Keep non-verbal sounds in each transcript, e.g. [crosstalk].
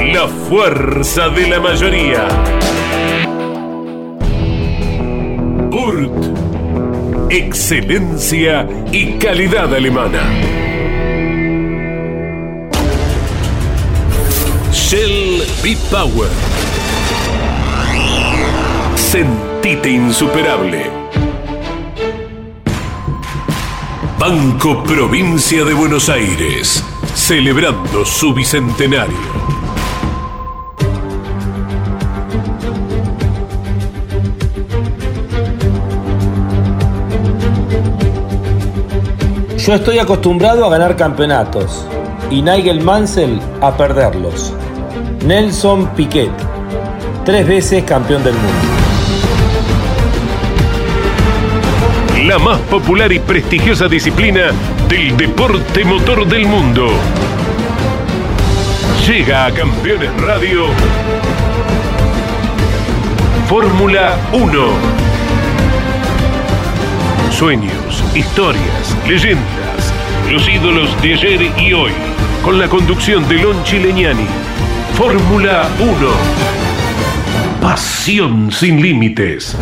La fuerza de la mayoría. Urt. Excelencia y calidad alemana. Shell B-Power. Sentite insuperable. Banco Provincia de Buenos Aires, celebrando su bicentenario. Yo estoy acostumbrado a ganar campeonatos y Nigel Mansell a perderlos. Nelson Piquet, tres veces campeón del mundo. La más popular y prestigiosa disciplina del deporte motor del mundo. Llega a Campeones Radio Fórmula 1. Sueños, historias, leyendas, los ídolos de ayer y hoy, con la conducción de Lon Chileñani. Fórmula 1. Pasión sin límites.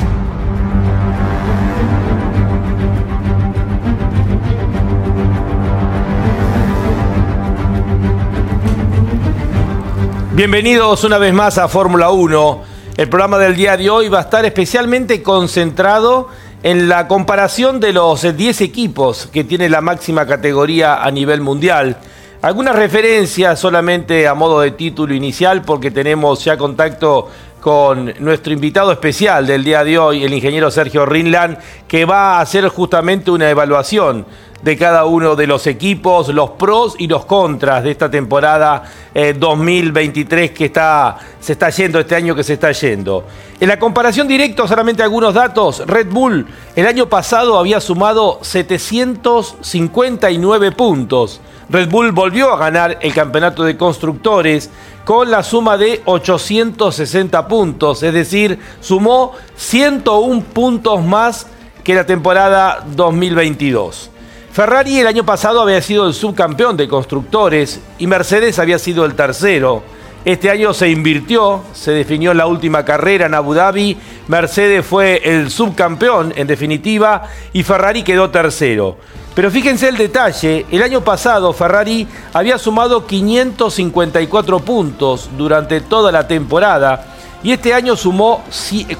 Bienvenidos una vez más a Fórmula 1. El programa del día de hoy va a estar especialmente concentrado en la comparación de los 10 equipos que tiene la máxima categoría a nivel mundial. Algunas referencias solamente a modo de título inicial porque tenemos ya contacto con nuestro invitado especial del día de hoy, el ingeniero Sergio Rinland, que va a hacer justamente una evaluación de cada uno de los equipos, los pros y los contras de esta temporada 2023 eh, que está, se está yendo, este año que se está yendo. En la comparación directa, solamente algunos datos, Red Bull el año pasado había sumado 759 puntos. Red Bull volvió a ganar el campeonato de constructores con la suma de 860 puntos, es decir, sumó 101 puntos más que la temporada 2022. Ferrari el año pasado había sido el subcampeón de constructores y Mercedes había sido el tercero. Este año se invirtió, se definió la última carrera en Abu Dhabi, Mercedes fue el subcampeón en definitiva y Ferrari quedó tercero. Pero fíjense el detalle, el año pasado Ferrari había sumado 554 puntos durante toda la temporada y este año sumó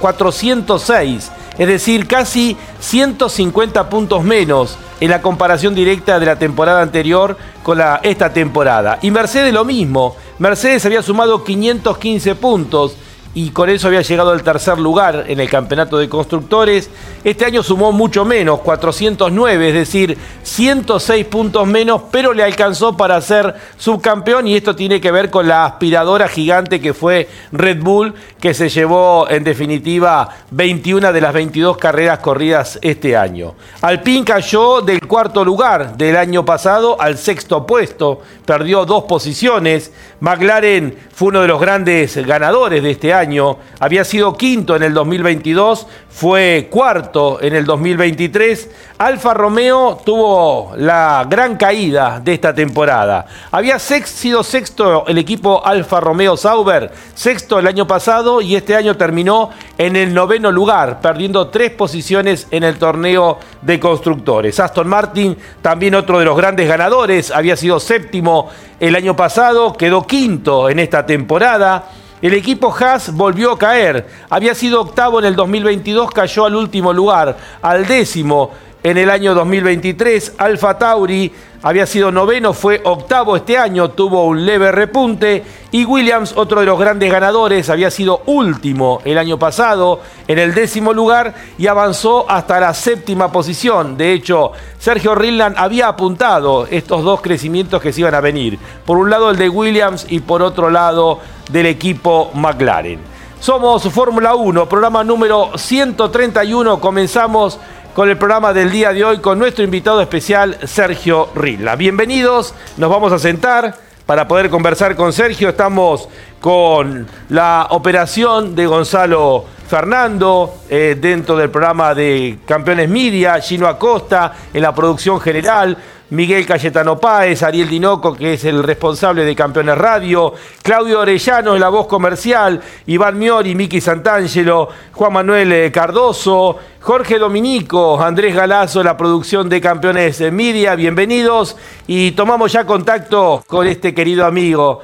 406, es decir, casi 150 puntos menos en la comparación directa de la temporada anterior con esta temporada. Y Mercedes lo mismo. Mercedes había sumado 515 puntos y con eso había llegado al tercer lugar en el campeonato de constructores. Este año sumó mucho menos, 409, es decir, 106 puntos menos, pero le alcanzó para ser subcampeón y esto tiene que ver con la aspiradora gigante que fue Red Bull, que se llevó en definitiva 21 de las 22 carreras corridas este año. Alpine cayó del cuarto lugar del año pasado al sexto puesto, perdió dos posiciones. McLaren fue uno de los grandes ganadores de este año había sido quinto en el 2022, fue cuarto en el 2023. Alfa Romeo tuvo la gran caída de esta temporada. Había sido sexto el equipo Alfa Romeo Sauber, sexto el año pasado y este año terminó en el noveno lugar, perdiendo tres posiciones en el torneo de constructores. Aston Martin, también otro de los grandes ganadores, había sido séptimo el año pasado, quedó quinto en esta temporada. El equipo Haas volvió a caer. Había sido octavo en el 2022, cayó al último lugar, al décimo. En el año 2023. Alfa Tauri había sido noveno, fue octavo este año, tuvo un leve repunte. Y Williams, otro de los grandes ganadores, había sido último el año pasado en el décimo lugar y avanzó hasta la séptima posición. De hecho, Sergio Rinland había apuntado estos dos crecimientos que se iban a venir. Por un lado el de Williams y por otro lado del equipo McLaren. Somos Fórmula 1, programa número 131. Comenzamos con el programa del día de hoy con nuestro invitado especial Sergio Rilla. Bienvenidos, nos vamos a sentar para poder conversar con Sergio. Estamos con la operación de Gonzalo Fernando eh, dentro del programa de Campeones Media, Gino Acosta en la producción general. Miguel Cayetano Páez, Ariel Dinoco, que es el responsable de Campeones Radio, Claudio Orellano, la voz comercial, Iván Miori, Miki Santangelo, Juan Manuel eh, Cardoso, Jorge Dominico, Andrés Galazo, la producción de Campeones Media, bienvenidos y tomamos ya contacto con este querido amigo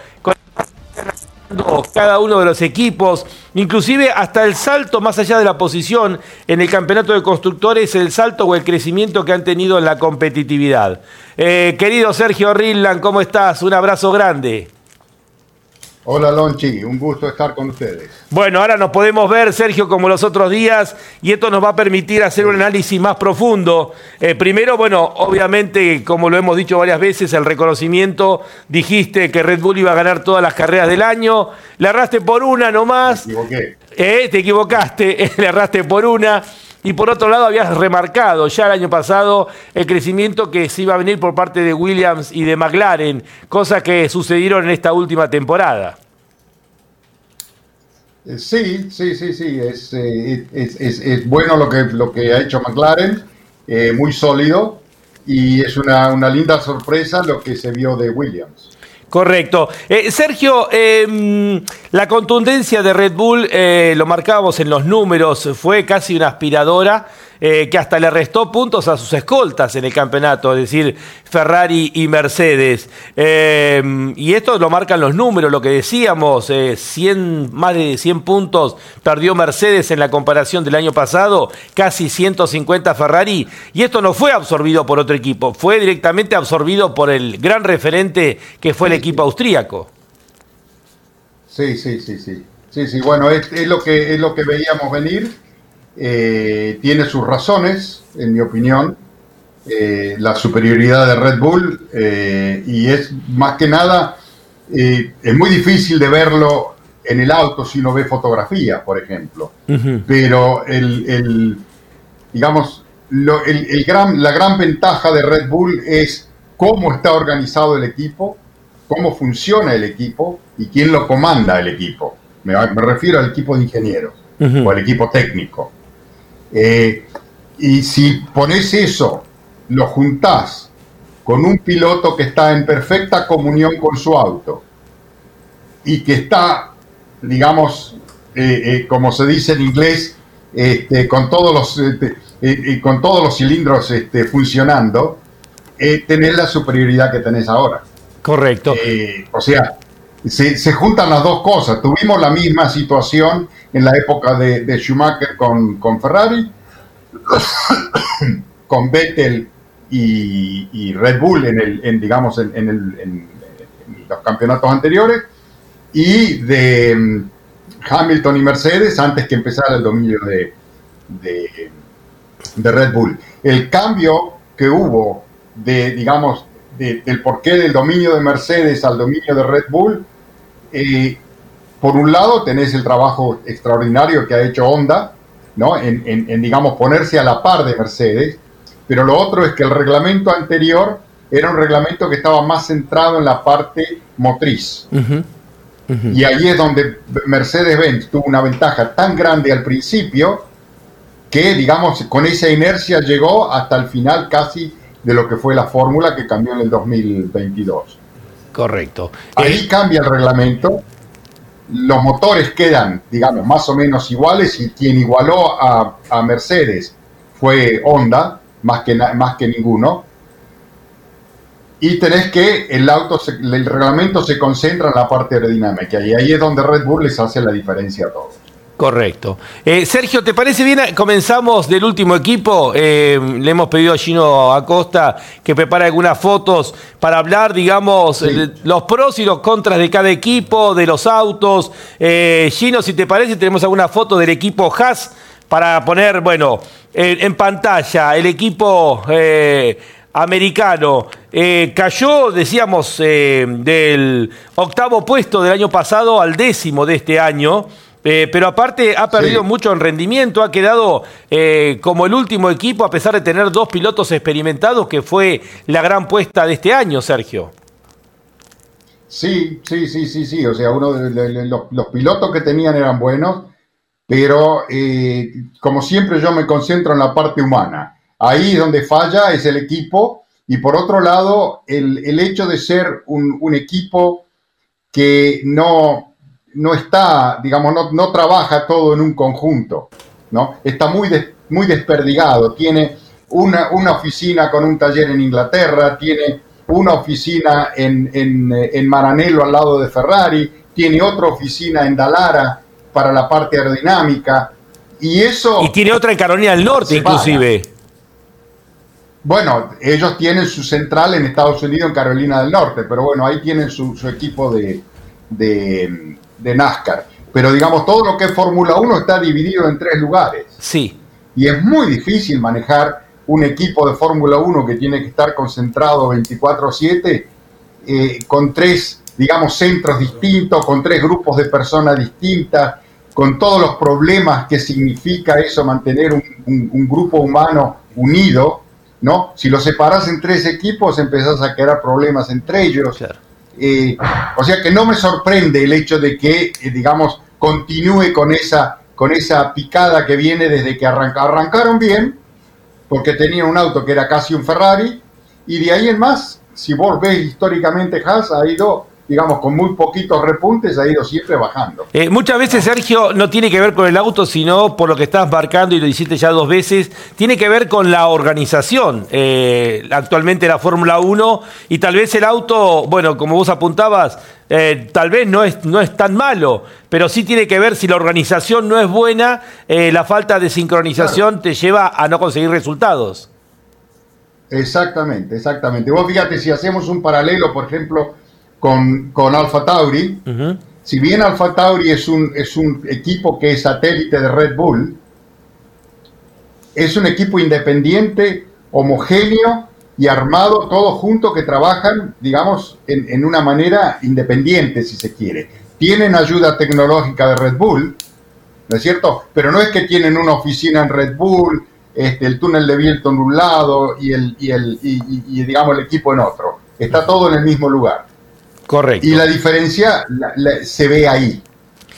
cada uno de los equipos, inclusive hasta el salto más allá de la posición en el campeonato de constructores, el salto o el crecimiento que han tenido en la competitividad. Eh, querido Sergio Rillan, ¿cómo estás? Un abrazo grande. Hola Lonchi, un gusto estar con ustedes. Bueno, ahora nos podemos ver, Sergio, como los otros días, y esto nos va a permitir hacer un análisis más profundo. Eh, primero, bueno, obviamente, como lo hemos dicho varias veces, el reconocimiento, dijiste que Red Bull iba a ganar todas las carreras del año, le erraste por una nomás. Me equivoqué. Eh, te equivocaste, [laughs] le erraste por una. Y por otro lado, habías remarcado ya el año pasado el crecimiento que se iba a venir por parte de Williams y de McLaren, cosas que sucedieron en esta última temporada. Eh, sí, sí, sí, sí, es, eh, es bueno lo que, lo que ha hecho McLaren, eh, muy sólido, y es una, una linda sorpresa lo que se vio de Williams. Correcto. Eh, Sergio, eh, la contundencia de Red Bull, eh, lo marcábamos en los números, fue casi una aspiradora eh, que hasta le restó puntos a sus escoltas en el campeonato, es decir, Ferrari y Mercedes. Eh, y esto lo marcan los números, lo que decíamos, 100, más de 100 puntos perdió Mercedes en la comparación del año pasado, casi 150 Ferrari, y esto no fue absorbido por otro equipo, fue directamente absorbido por el gran referente que fue el equipo austríaco. Sí, sí, sí, sí. Sí, sí, bueno, es, es lo, que, es lo que veíamos venir. Eh, tiene sus razones, en mi opinión, eh, la superioridad de Red Bull eh, y es más que nada, eh, es muy difícil de verlo en el auto si no ve fotografía, por ejemplo, pero el, el- digamos, lo- el- el gran, la gran ventaja de Red Bull es cómo está organizado el equipo, cómo funciona el equipo y quién lo comanda el equipo. Me, me refiero al equipo de ingenieros o al equipo técnico. Eh, y si pones eso, lo juntás con un piloto que está en perfecta comunión con su auto y que está, digamos, eh, eh, como se dice en inglés, este, con, todos los, este, con todos los cilindros este, funcionando, tenés la superioridad que tenés ahora. Correcto. O sea, se, juntan las dos cosas. Tuvimos la misma situación en la época de, Schumacher con, con Ferrari, [coughs] con Vettel y, Red Bull en, el, en digamos, en, en el- en los campeonatos anteriores, y de mm, Hamilton y Mercedes antes que empezara el dominio de, de, de Red Bull. El cambio que hubo de, digamos, de- del porqué del dominio de Mercedes al dominio de Red Bull, eh, por un lado tenés el trabajo extraordinario que ha hecho Honda, ¿no? En, en- en, digamos, ponerse a la par de Mercedes, pero lo otro es que el reglamento anterior era un reglamento que estaba más centrado en la parte motriz. Y ahí es donde Mercedes-Benz tuvo una ventaja tan grande al principio que, digamos, con esa inercia llegó hasta el final casi de lo que fue la fórmula que cambió en el 2022. Correcto. Ahí Eh, cambia el reglamento, los motores quedan, digamos, más o menos iguales y quien igualó a, a Mercedes fue Honda, más que, más que ninguno. Y tenés que el auto, se- el reglamento se concentra en la parte aerodinámica y ahí es donde Red Bull les hace la diferencia a todos. Correcto. Eh, Sergio, ¿te parece bien? Comenzamos del último equipo. Eh, le hemos pedido a Gino Acosta que prepare algunas fotos para hablar, digamos, los pros y los contras de cada equipo, de los autos. Eh, Gino, si te parece, tenemos alguna foto del equipo Haas para poner, bueno, en pantalla el equipo americano. cayó, decíamos, del octavo puesto del año pasado al décimo de este año. Eh, pero aparte ha perdido mucho en rendimiento, ha quedado eh, como el último equipo a pesar de tener dos pilotos experimentados, que fue la gran puesta de este año, Sergio. Sí, sí, sí, sí, sí. O sea, uno de, los, pilotos que tenían eran buenos, pero eh, como siempre yo me concentro en la parte humana. Ahí donde falla es el equipo y por otro lado el, el hecho de ser un, un equipo que no, no está, digamos, no, no, trabaja todo en un conjunto, ¿no? Está muy, muy desperdigado, tiene una, una, oficina con un taller en Inglaterra, tiene una oficina en, en, en, Maranello al lado de Ferrari, tiene otra oficina en Dalara para la parte aerodinámica, y eso... Y tiene otra en Carolina del Norte, inclusive. Bueno, ellos tienen su central en Estados Unidos, en Carolina del Norte, pero bueno, ahí tienen su, su equipo de, de, de NASCAR. Pero digamos, todo lo que es Fórmula 1 está dividido en tres lugares. Sí. Y es muy difícil manejar un equipo de Fórmula 1 que tiene que estar concentrado 24/7 eh, con tres, digamos, centros distintos, con tres grupos de personas distintas, con todos los problemas que significa eso, mantener un, grupo humano unido, ¿no? Si lo separas en tres equipos, empezás a crear problemas entre ellos. Claro. Eh, o sea que no me sorprende el hecho de que, eh, digamos, continúe con esa, con esa picada que viene desde que arrancaron bien, porque tenía un auto que era casi un Ferrari, y de ahí en más, si vos ves históricamente Haas, ha ido digamos, con muy poquitos repuntes, ha ido siempre bajando. Eh, muchas veces, Sergio, no tiene que ver con el auto, sino por lo que estás marcando y lo hiciste ya dos veces, tiene que ver con la organización. Eh, actualmente la Fórmula 1 y tal vez el auto, bueno, como vos apuntabas, eh, tal vez no es, no es tan malo, pero sí tiene que ver si la organización no es buena, la falta de sincronización te lleva a no conseguir resultados. Exactamente, exactamente. Vos fíjate, si hacemos un paralelo, por ejemplo, con, con Alfa Tauri. Si bien Alfa Tauri es un, es un equipo que es satélite de Red Bull, es un equipo independiente, homogéneo y armado, todos juntos que trabajan, digamos, en, en, una manera independiente, si se quiere. Tienen ayuda tecnológica de Red Bull, ¿no es cierto? Pero no es que tienen una oficina en Red Bull, este, el túnel de viento en un lado y, el, y, el, y digamos, el equipo en otro. Está todo en el mismo lugar. Correcto. Y la diferencia se ve ahí.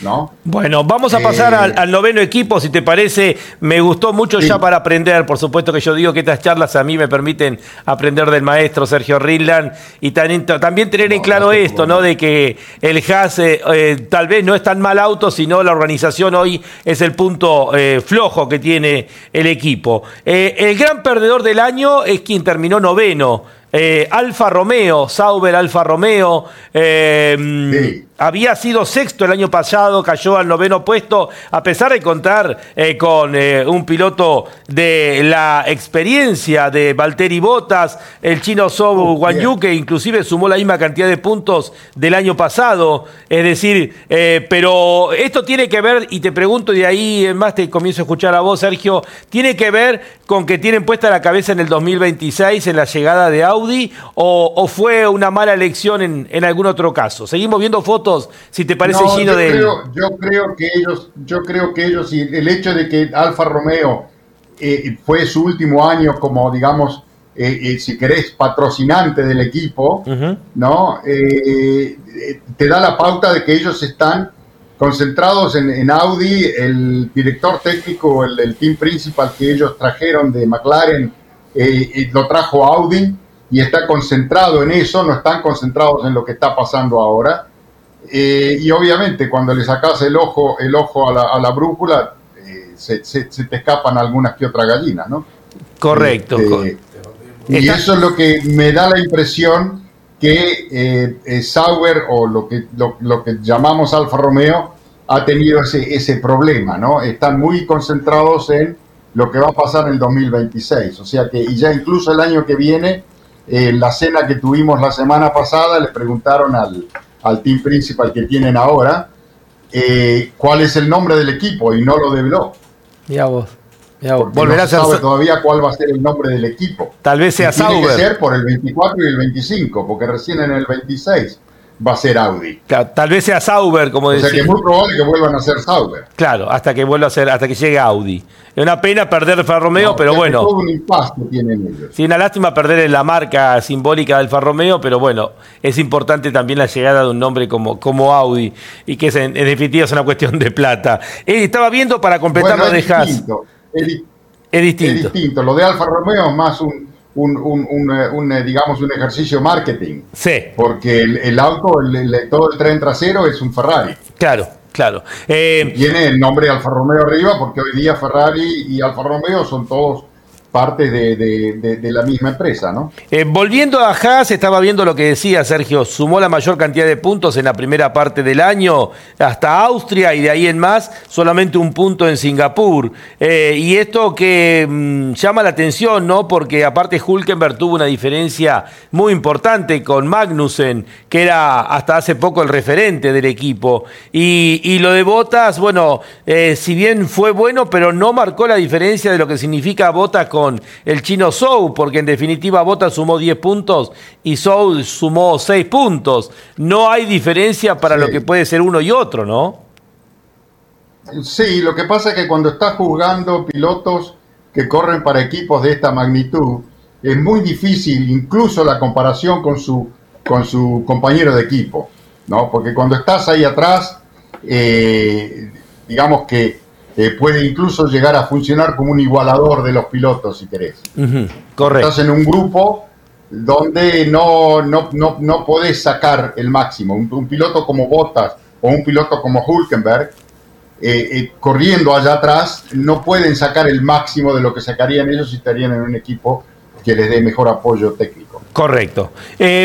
¿No? Bueno, vamos a pasar al, eh, noveno equipo, si te parece. Me gustó mucho ya para aprender. Por supuesto que yo digo que estas charlas a mí me permiten aprender del maestro Sergio Rinland y también, tener en claro esto, ¿no? De que el Haas eh, eh, tal vez no es tan mal auto, sino la organización hoy es el punto flojo que tiene el equipo. el gran perdedor del año es quien terminó noveno. Alfa Romeo, Sauber Alfa Romeo, sí había sido sexto el año pasado, cayó al noveno puesto, a pesar de contar eh, con eh, un piloto de la experiencia de Valtteri Bottas, el chino Sobu Guanyu, que inclusive sumó la misma cantidad de puntos del año pasado. Es decir, eh, pero esto tiene que ver, y te pregunto, y ahí más te comienzo a escuchar a vos, Sergio, ¿tiene que ver con que tienen puesta la cabeza en el 2026 en la llegada de Audi o, fue una mala elección en, en algún otro caso? Seguimos viendo fotos si te parece, Gino, yo Creo, yo creo que ellos, yo creo que ellos, y el hecho de que Alfa Romeo eh, fue su último año como, digamos, eh, eh, si querés, patrocinante del equipo, ¿no? te da la pauta de que ellos están concentrados en, Audi, el director técnico, el, el, team principal que ellos trajeron de McLaren, lo trajo Audi y está concentrado en eso, no están concentrados en lo que está pasando ahora. Eh, y obviamente cuando le sacas el ojo, el ojo a la, brújula, eh, se, te escapan algunas que otras gallinas, ¿no? Correcto. Este, y eso es lo que me da la impresión que eh, Sauer o lo que, lo, que llamamos Alfa Romeo ha tenido ese, ese problema, ¿no? Están muy concentrados en lo que va a pasar en el 2026. O sea que, y ya incluso el año que viene, en la cena que tuvimos la semana pasada, le preguntaron al, al team principal que tienen ahora eh, cuál es el nombre del equipo y no lo develó. Ya vos. Volverá no se sabe todavía cuál va a ser el nombre del equipo. Tal vez sea Sauber. Tiene que ser por el 24 y el 25, porque recién en el 26 va a ser Audi. tal vez sea Sauber, como decía. O sea que es muy probable que vuelvan a ser Sauber. Claro, hasta que vuelva a ser, hasta que llegue Audi. Es una pena perder Alfa Romeo, pero bueno. Todo un impasse tienen ellos. Sí, una lástima perder la marca simbólica del Alfa Romeo, pero bueno, es importante también la llegada de un nombre como, como Audi y que en, definitiva es una cuestión de plata. Eh, estaba viendo para completar lo de Haas. Es, distinto. Es distinto. Lo de Alfa Romeo es más un, un, un, un, eh, digamos, un ejercicio marketing. Sí. Porque el, auto, el, todo el tren trasero es un Ferrari. Claro, claro. Eh, Tiene el nombre Alfa Romeo arriba porque hoy día Ferrari y Alfa Romeo son todos parte de, la misma empresa, ¿no? Eh, volviendo a Haas, estaba viendo lo que decía Sergio, sumó la mayor cantidad de puntos en la primera parte del año hasta Austria y de ahí en más solamente un punto en Singapur. Eh, y esto que mm, llama la atención, ¿no? Porque aparte Hulkenberg tuvo una diferencia muy importante con Magnussen, que era hasta hace poco el referente del equipo. Y, lo de Botas, bueno, eh, si bien fue bueno, pero no marcó la diferencia de lo que significa Botas con el chino Sou, porque en definitiva Bota sumó 10 puntos y Sou sumó 6 puntos. No hay diferencia para lo que puede ser uno y otro, ¿no? Sí, lo que pasa es que cuando estás jugando pilotos que corren para equipos de esta magnitud, es muy difícil incluso la comparación con su, con su compañero de equipo, ¿no? Porque cuando estás ahí atrás, eh, digamos que eh, puede incluso llegar a funcionar como un igualador de los pilotos, si querés. Correcto. Estás en un grupo donde no, no, no, no podés sacar el máximo. Un, piloto como Bottas o un piloto como Hulkenberg, eh, eh, corriendo allá atrás, no pueden sacar el máximo de lo que sacarían ellos si estarían en un equipo que les dé mejor apoyo técnico. Correcto.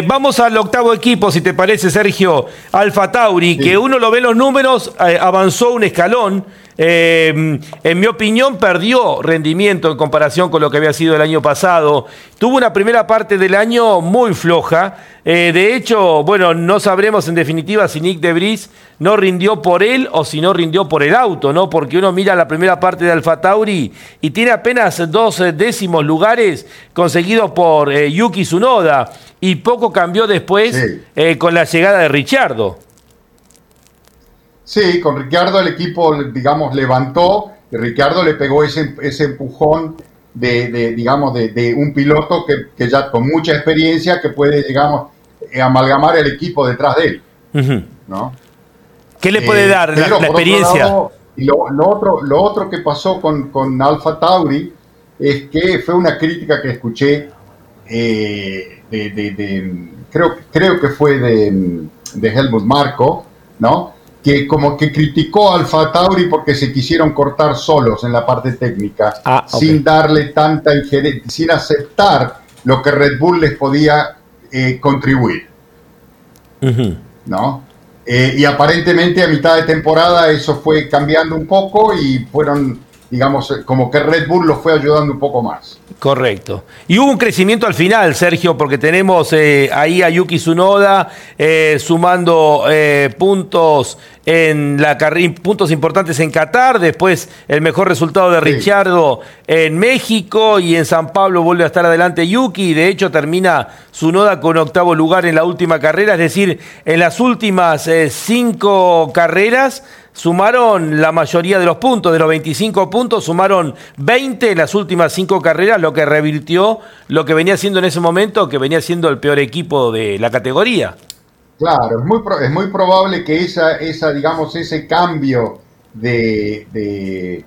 vamos al octavo equipo, si te parece, Sergio. Alfa Tauri, que uno lo ve en los números, avanzó un escalón. Eh, en mi opinión, perdió rendimiento en comparación con lo que había sido el año pasado. Tuvo una primera parte del año muy floja. Eh, de hecho, bueno, no sabremos en definitiva si Nick de no rindió por él o si no rindió por el auto, ¿no? Porque uno mira la primera parte de Alfa Tauri y tiene apenas dos décimos lugares conseguidos por eh, Yuki Tsunoda y poco cambió después con la llegada de Richardo. Sí, con Ricardo el equipo, digamos, levantó, y Ricardo le pegó ese, ese empujón de, digamos, de, un piloto que, ya con mucha experiencia que puede, digamos, eh, amalgamar el equipo detrás de él. ¿no? ¿Qué le puede eh, dar la, experiencia? y lo, otro, lo otro que pasó con, con Alfa Tauri es que fue una crítica que escuché eh, de, creo, creo que fue de, de Helmut Marco, ¿no? Que como que criticó a Alfa Tauri porque se quisieron cortar solos en la parte técnica, ah, sin darle tanta injerencia, sin aceptar lo que Red Bull les podía eh, contribuir. ¿No? Eh, y aparentemente a mitad de temporada eso fue cambiando un poco y fueron digamos, como que Red Bull lo fue ayudando un poco más. Correcto. Y hubo un crecimiento al final, Sergio, porque tenemos eh, ahí a Yuki Tsunoda eh, sumando eh, puntos en la puntos importantes en Qatar, después el mejor resultado de Richardo en México y en San Pablo vuelve a estar adelante Yuki, y de hecho termina Tsunoda con octavo lugar en la última carrera, es decir, en las últimas cinco carreras sumaron la mayoría de los puntos, de los 25 puntos, sumaron 20 en las últimas cinco carreras, lo que revirtió lo que venía siendo en ese momento, que venía siendo el peor equipo de la categoría. Claro, es muy, es muy probable que esa, esa, digamos, ese cambio de,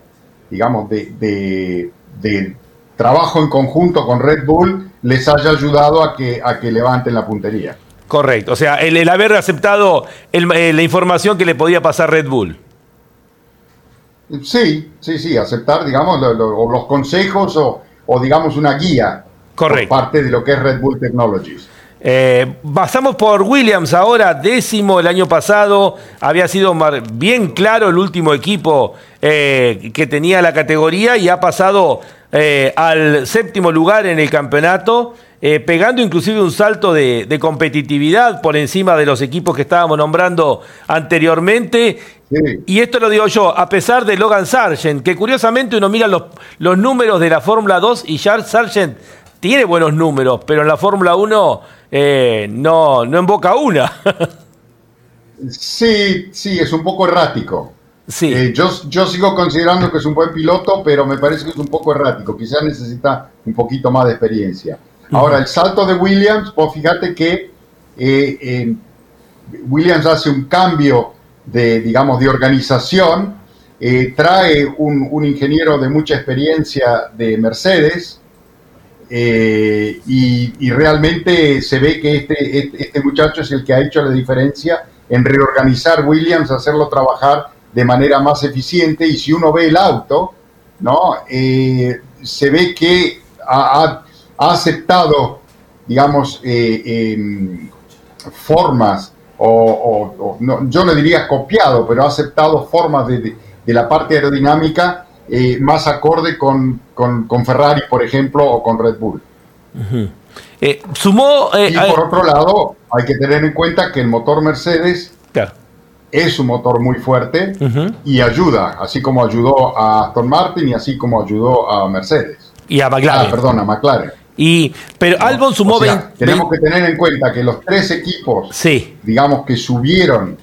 digamos, de, de, trabajo en conjunto con Red Bull les haya ayudado a que, a que levanten la puntería. Correcto, o sea, el, haber aceptado eh, la información que le podía pasar Red Bull. Sí, sí, sí, aceptar, digamos, los consejos o, digamos, una guía Correcto. por parte de lo que es Red Bull Technologies. Eh, pasamos por Williams ahora, décimo el año pasado. Había sido bien claro el último equipo eh, que tenía la categoría y ha pasado eh, al séptimo lugar en el campeonato, pegando inclusive un salto de, competitividad por encima de los equipos que estábamos nombrando anteriormente. Y esto lo digo yo, a pesar de Logan Sargent, que curiosamente uno mira los, los números de la Fórmula 2 y Charles Sargent tiene buenos números, pero en la Fórmula 1 eh, no, no boca una. sí, sí, es un poco errático. Sí. Eh, yo, yo sigo considerando que es un buen piloto, pero me parece que es un poco errático. Quizás necesita un poquito más de experiencia. Ahora, el salto de Williams, pues fíjate que eh, Williams hace un cambio de, digamos, de organización, trae un, un, ingeniero de mucha experiencia de Mercedes, eh, y, realmente se ve que este, este, este, muchacho es el que ha hecho la diferencia en reorganizar Williams, hacerlo trabajar de manera más eficiente y si uno ve el auto, ¿no? Eh, se ve que ha, aceptado, digamos, eh, em, formas, o, yo no diría copiado, pero ha aceptado formas de, de la parte aerodinámica eh, más acorde con, con, Ferrari, por ejemplo, o con Red Bull. Eh, sumó. Y por otro lado, hay que tener en cuenta que el motor Mercedes es un motor muy fuerte y ayuda, así como ayudó a Aston Martin y así como ayudó a Mercedes. Y a McLaren. Ah, perdón, a McLaren. Y, pero Albon sumó Tenemos que tener en cuenta que los tres equipos, sí. digamos que subieron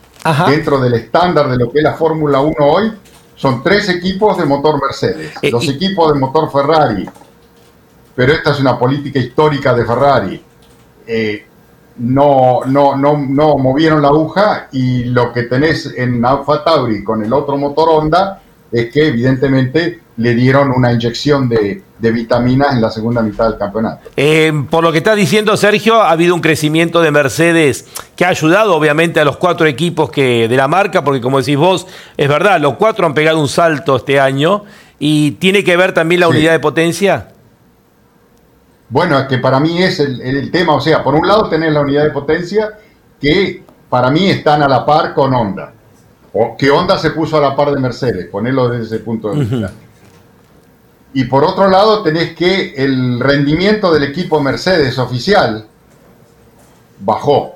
dentro del estándar de lo que es la Fórmula 1 hoy, son tres equipos de motor Mercedes, eh, dos equipos de motor Ferrari, pero esta es una política histórica de Ferrari. Eh, no, no, no, no movieron la aguja y lo que tenés en Alfa Tauri con el otro motor Honda es que evidentemente le dieron una inyección de, vitaminas en la segunda mitad del campeonato. Eh, por lo que está diciendo Sergio, ha habido un crecimiento de Mercedes que ha ayudado obviamente a los cuatro equipos que, de la marca, porque como decís vos, es verdad, los cuatro han pegado un salto este año y tiene que ver también la unidad de potencia. Bueno, es que para mí es el, el, tema, o sea, por un lado tenés la unidad de potencia que para mí están a la par con Honda. O que Honda se puso a la par de Mercedes, ponerlo desde ese punto de vista. Y por otro lado tenés que el rendimiento del equipo Mercedes oficial bajó.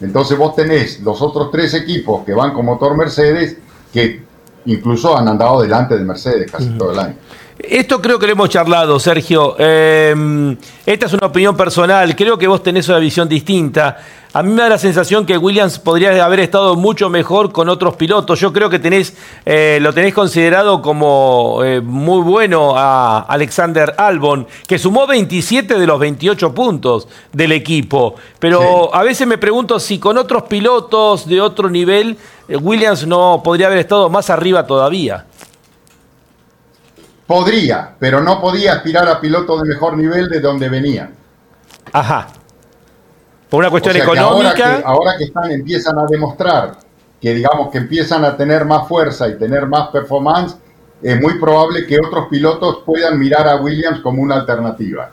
Entonces vos tenés los otros tres equipos que van con motor Mercedes que incluso han andado delante de Mercedes casi todo el año. Esto creo que lo hemos charlado, Sergio. Em, esta es una opinión personal. Creo que vos tenés una visión distinta. A mí me da la sensación que Williams podría haber estado mucho mejor con otros pilotos. Yo creo que tenés, eh, lo tenés considerado como eh, muy bueno a Alexander Albon, que sumó 27 de los 28 puntos del equipo. Pero a veces me pregunto si con otros pilotos de otro nivel, eh, Williams no podría haber estado más arriba todavía. Podría, pero no podía aspirar a pilotos de mejor nivel de donde venían. Ajá. Por una cuestión económica. ahora, que, están, empiezan a demostrar que digamos que empiezan a tener más fuerza y tener más performance, es muy probable que otros pilotos puedan mirar a Williams como una alternativa.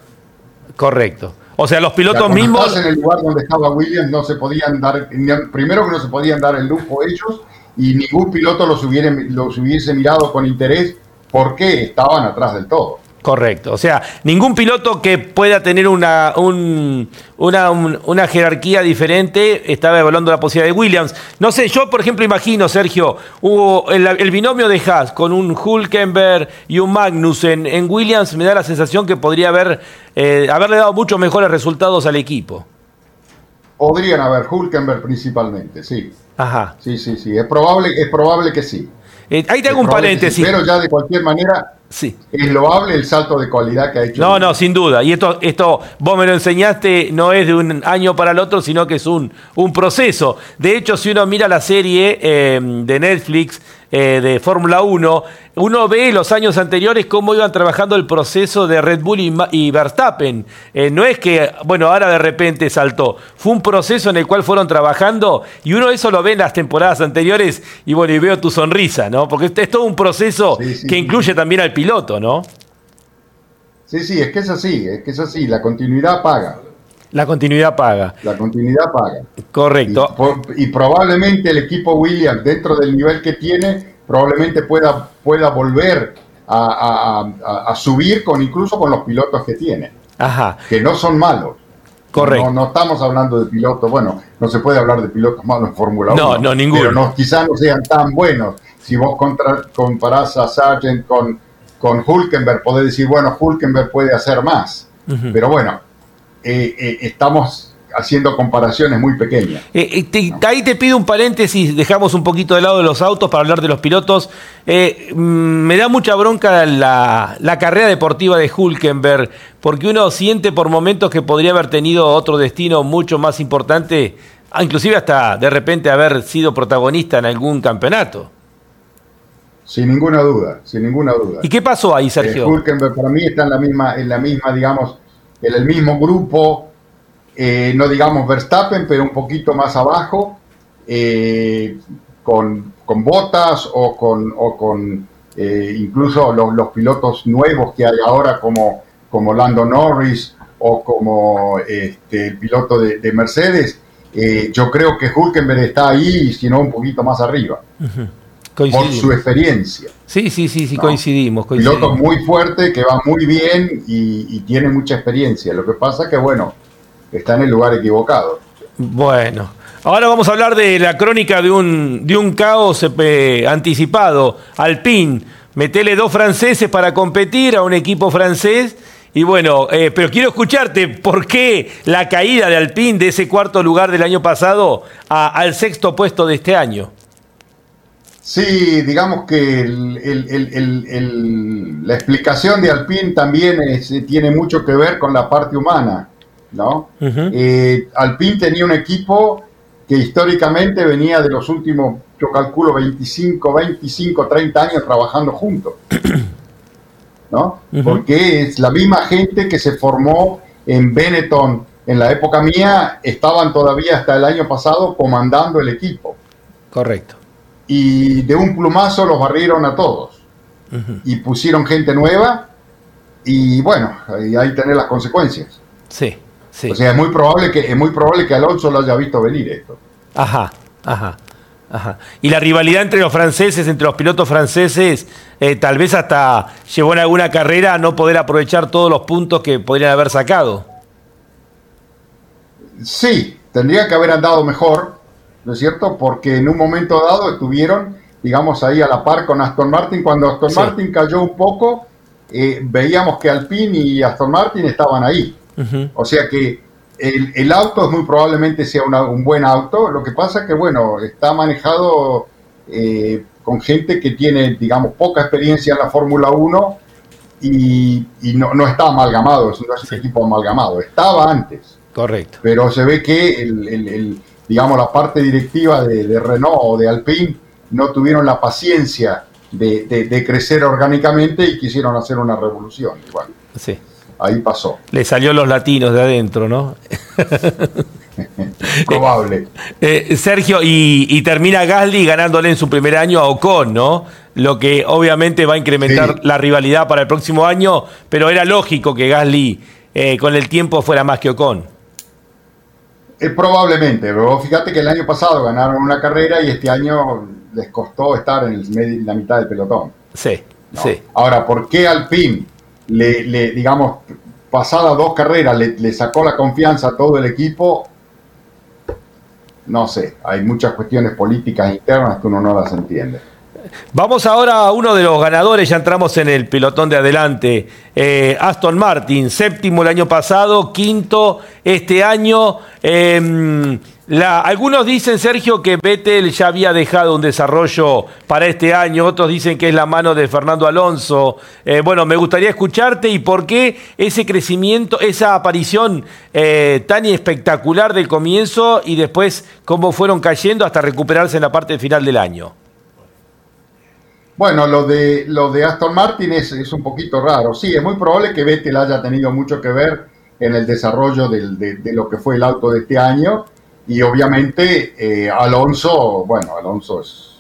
Correcto. O sea, los pilotos mismos. en el lugar donde estaba Williams no se podían dar, primero que no se podían dar el lujo ellos y ningún piloto los hubiese mirado con interés porque estaban atrás del todo. Correcto. O sea, ningún piloto que pueda tener una, una, jerarquía diferente estaba evaluando la posibilidad de Williams. No sé, yo por ejemplo imagino, Sergio, hubo el, binomio de Haas con un Hulkenberg y un Magnussen en Williams, me da la sensación que podría haber, eh, haberle dado muchos mejores resultados al equipo. Podrían haber, Hulkenberg principalmente, sí. Ajá. Sí, sí, sí. Es probable, es probable que sí. Eh, ahí te hago un paréntesis. pero ya de cualquier manera, sí. es loable el salto de cualidad que ha hecho. No, no, sin duda. Y esto, esto, vos me lo enseñaste, no es de un año para el otro, sino que es un, un proceso. De hecho, si uno mira la serie eh, de Netflix, eh, de Fórmula 1, uno ve los años anteriores cómo iban trabajando el proceso de Red Bull y, Verstappen. Eh, no es que, bueno, ahora de repente saltó. Fue un proceso en el cual fueron trabajando y uno eso lo ve en las temporadas anteriores y bueno, y veo tu sonrisa, ¿no? Porque es todo un proceso que incluye también al piloto, ¿no? Sí, sí, es que es así, es que es así, la continuidad paga. La continuidad paga. La continuidad paga. Correcto. Y, probablemente el equipo Williams, dentro del nivel que tiene, probablemente pueda, pueda volver a, subir con incluso con los pilotos que tiene. Ajá. Que no son malos. Correcto. No, estamos hablando de pilotos, bueno, no se puede hablar de pilotos malos en Fórmula 1. No, no, ninguno. Pero no, quizás no sean tan buenos. Si vos contra, comparás a Sargent con, con Hulkenberg, podés decir, bueno, Hulkenberg puede hacer más. Pero bueno, eh, eh, estamos haciendo comparaciones muy pequeñas. Eh, ahí te pido un paréntesis, dejamos un poquito de lado de los autos para hablar de los pilotos. Mm, me da mucha bronca la, la, carrera deportiva de Hulkenberg, porque uno siente por momentos que podría haber tenido otro destino mucho más importante, ah, inclusive hasta de repente haber sido protagonista en algún campeonato. Sin ninguna duda, sin ninguna duda. ¿Y qué pasó ahí, Sergio? Hulkenberg para mí está en la misma, en la misma, digamos, en el mismo grupo, eh, no digamos Verstappen, pero un poquito más abajo, eh, con, botas o con, o con eh, incluso los, pilotos nuevos que hay ahora como, como Lando Norris o como este, el piloto de, Mercedes. yo creo que Hulkenberg está ahí, si no un poquito más arriba. Por su experiencia. Sí, sí, sí, sí, coincidimos, Piloto muy fuerte, que va muy bien y, tiene mucha experiencia. Lo que pasa es que, bueno, está en el lugar equivocado. Bueno, ahora vamos a hablar de la crónica de un, de un caos eh, anticipado. Alpine, metele dos franceses para competir a un equipo francés. Y bueno, eh, pero quiero escucharte, ¿por qué la caída de Alpine de ese cuarto lugar del año pasado al sexto puesto de este año? Sí, digamos que la explicación de Alpine también tiene mucho que ver con la parte humana, ¿no? Eh, Alpine tenía un equipo que históricamente venía de los últimos, yo calculo, 25, 25, 30 años trabajando juntos, [clears throat] ¿no? Porque es la misma gente que se formó en Benetton en la época mía, estaban todavía hasta el año pasado comandando el equipo. Correcto y de un plumazo los barrieron a todos. Y pusieron gente nueva y bueno, ahí, ahí tener las consecuencias. Sí, sí. O sea, es muy probable que, es muy probable que Alonso lo haya visto venir esto. Ajá, ajá. Ajá. Y la rivalidad entre los franceses, entre los pilotos franceses, eh, tal vez hasta llevó en alguna carrera a no poder aprovechar todos los puntos que podrían haber sacado. Sí, tendría que haber andado mejor, ¿no es cierto? Porque en un momento dado estuvieron, digamos, ahí a la par con Aston Martin. Cuando Aston Martin cayó un poco, eh, veíamos que Alpine y Aston Martin estaban ahí. O sea que el, auto es muy probablemente sea un buen auto. Lo que pasa es que, bueno, está manejado eh, con gente que tiene, digamos, poca experiencia en la Fórmula 1 y, no, está amalgamado, no es un equipo amalgamado. Estaba antes. Correcto. Pero se ve que el digamos, la parte directiva de, Renault o de Alpine no tuvieron la paciencia de, crecer orgánicamente y quisieron hacer una revolución. Igual. Sí. Ahí pasó. Le salió los latinos de adentro, ¿no? [laughs] Probable. [laughs] Eh, eh, Sergio, y, termina Gasly ganándole en su primer año a Ocon, ¿no? Lo que obviamente va a incrementar la rivalidad para el próximo año, pero era lógico que Gasly eh, con el tiempo fuera más que Ocon. Eh, probablemente, pero fíjate que el año pasado ganaron una carrera y este año les costó estar en, el, la mitad del pelotón. Sí, sí. Ahora, ¿por qué Alpine, le, le digamos, pasadas dos carreras, le, sacó la confianza a todo el equipo? No sé, hay muchas cuestiones políticas internas que uno no las entiende. Vamos ahora a uno de los ganadores, ya entramos en el pelotón de adelante. Eh, Aston Martin, séptimo el año pasado, quinto este año. Em, algunos dicen, Sergio, que Vettel ya había dejado un desarrollo para este año, otros dicen que es la mano de Fernando Alonso. Eh, bueno, me gustaría escucharte y por qué ese crecimiento, esa aparición eh, tan espectacular del comienzo y después cómo fueron cayendo hasta recuperarse en la parte final del año. Bueno, lo de, lo de Aston Martin es, un poquito raro. Sí, es muy probable que Vettel haya tenido mucho que ver en el desarrollo de, lo que fue el auto de este año. Y obviamente eh, Alonso, bueno, Alonso es,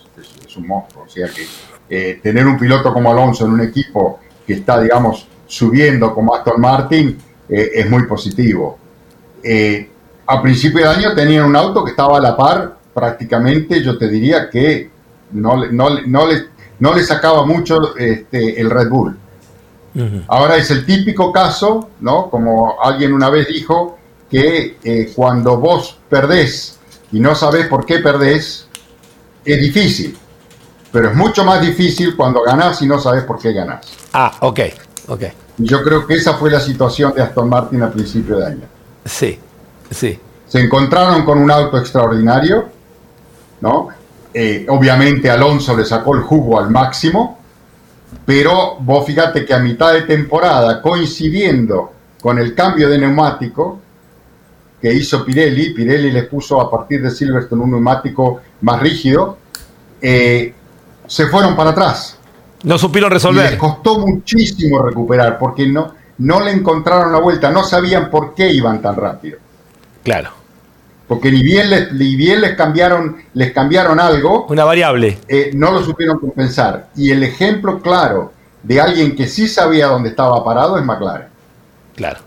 un monstruo. O sea que eh, tener un piloto como Alonso en un equipo que está, digamos, subiendo como Aston Martin eh, es muy positivo. a principio de año tenían un auto que estaba a la par, prácticamente yo te diría que no, no, no, le, no le sacaba mucho este, el Red Bull. Ahora es el típico caso, ¿no? Como alguien una vez dijo, que eh, cuando vos perdés y no sabés por qué perdés, es difícil. Pero es mucho más difícil cuando ganás y no sabés por qué ganás. Ah, ok, ok. Y yo creo que esa fue la situación de Aston Martin a principio de año. Sí, sí. Se encontraron con un auto extraordinario, ¿no? Eh, obviamente Alonso le sacó el jugo al máximo, pero vos fíjate que a mitad de temporada, coincidiendo con el cambio de neumático que hizo Pirelli, Pirelli le puso a partir de Silverstone un neumático más rígido, eh, se fueron para atrás. No supieron resolver. Y les costó muchísimo recuperar porque no, no le encontraron la vuelta, no sabían por qué iban tan rápido. Claro. Porque ni bien les, ni bien les cambiaron, les cambiaron algo. Una variable. Eh, no lo supieron compensar. Y el ejemplo claro de alguien que sí sabía dónde estaba parado es McLaren. Claro.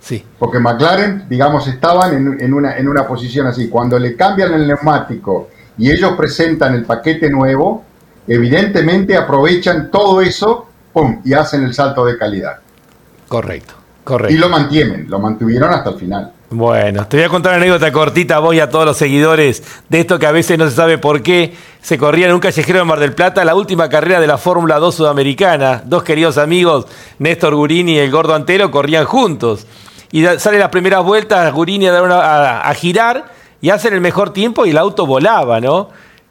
Sí. Porque McLaren, digamos, estaban en, en, una, en una posición así. Cuando le cambian el neumático y ellos presentan el paquete nuevo, evidentemente aprovechan todo eso ¡pum! y hacen el salto de calidad. Correcto, correcto. Y lo mantienen, lo mantuvieron hasta el final. Bueno, te voy a contar una anécdota cortita voy a todos los seguidores de esto que a veces no se sabe por qué se corría en un callejero de Mar del Plata la última carrera de la Fórmula 2 sudamericana. Dos queridos amigos, Néstor Gurini y el Gordo Antero, corrían juntos. Y salen las primeras vueltas, Gurini a, a, a girar y hacen el mejor tiempo y el auto volaba, ¿no?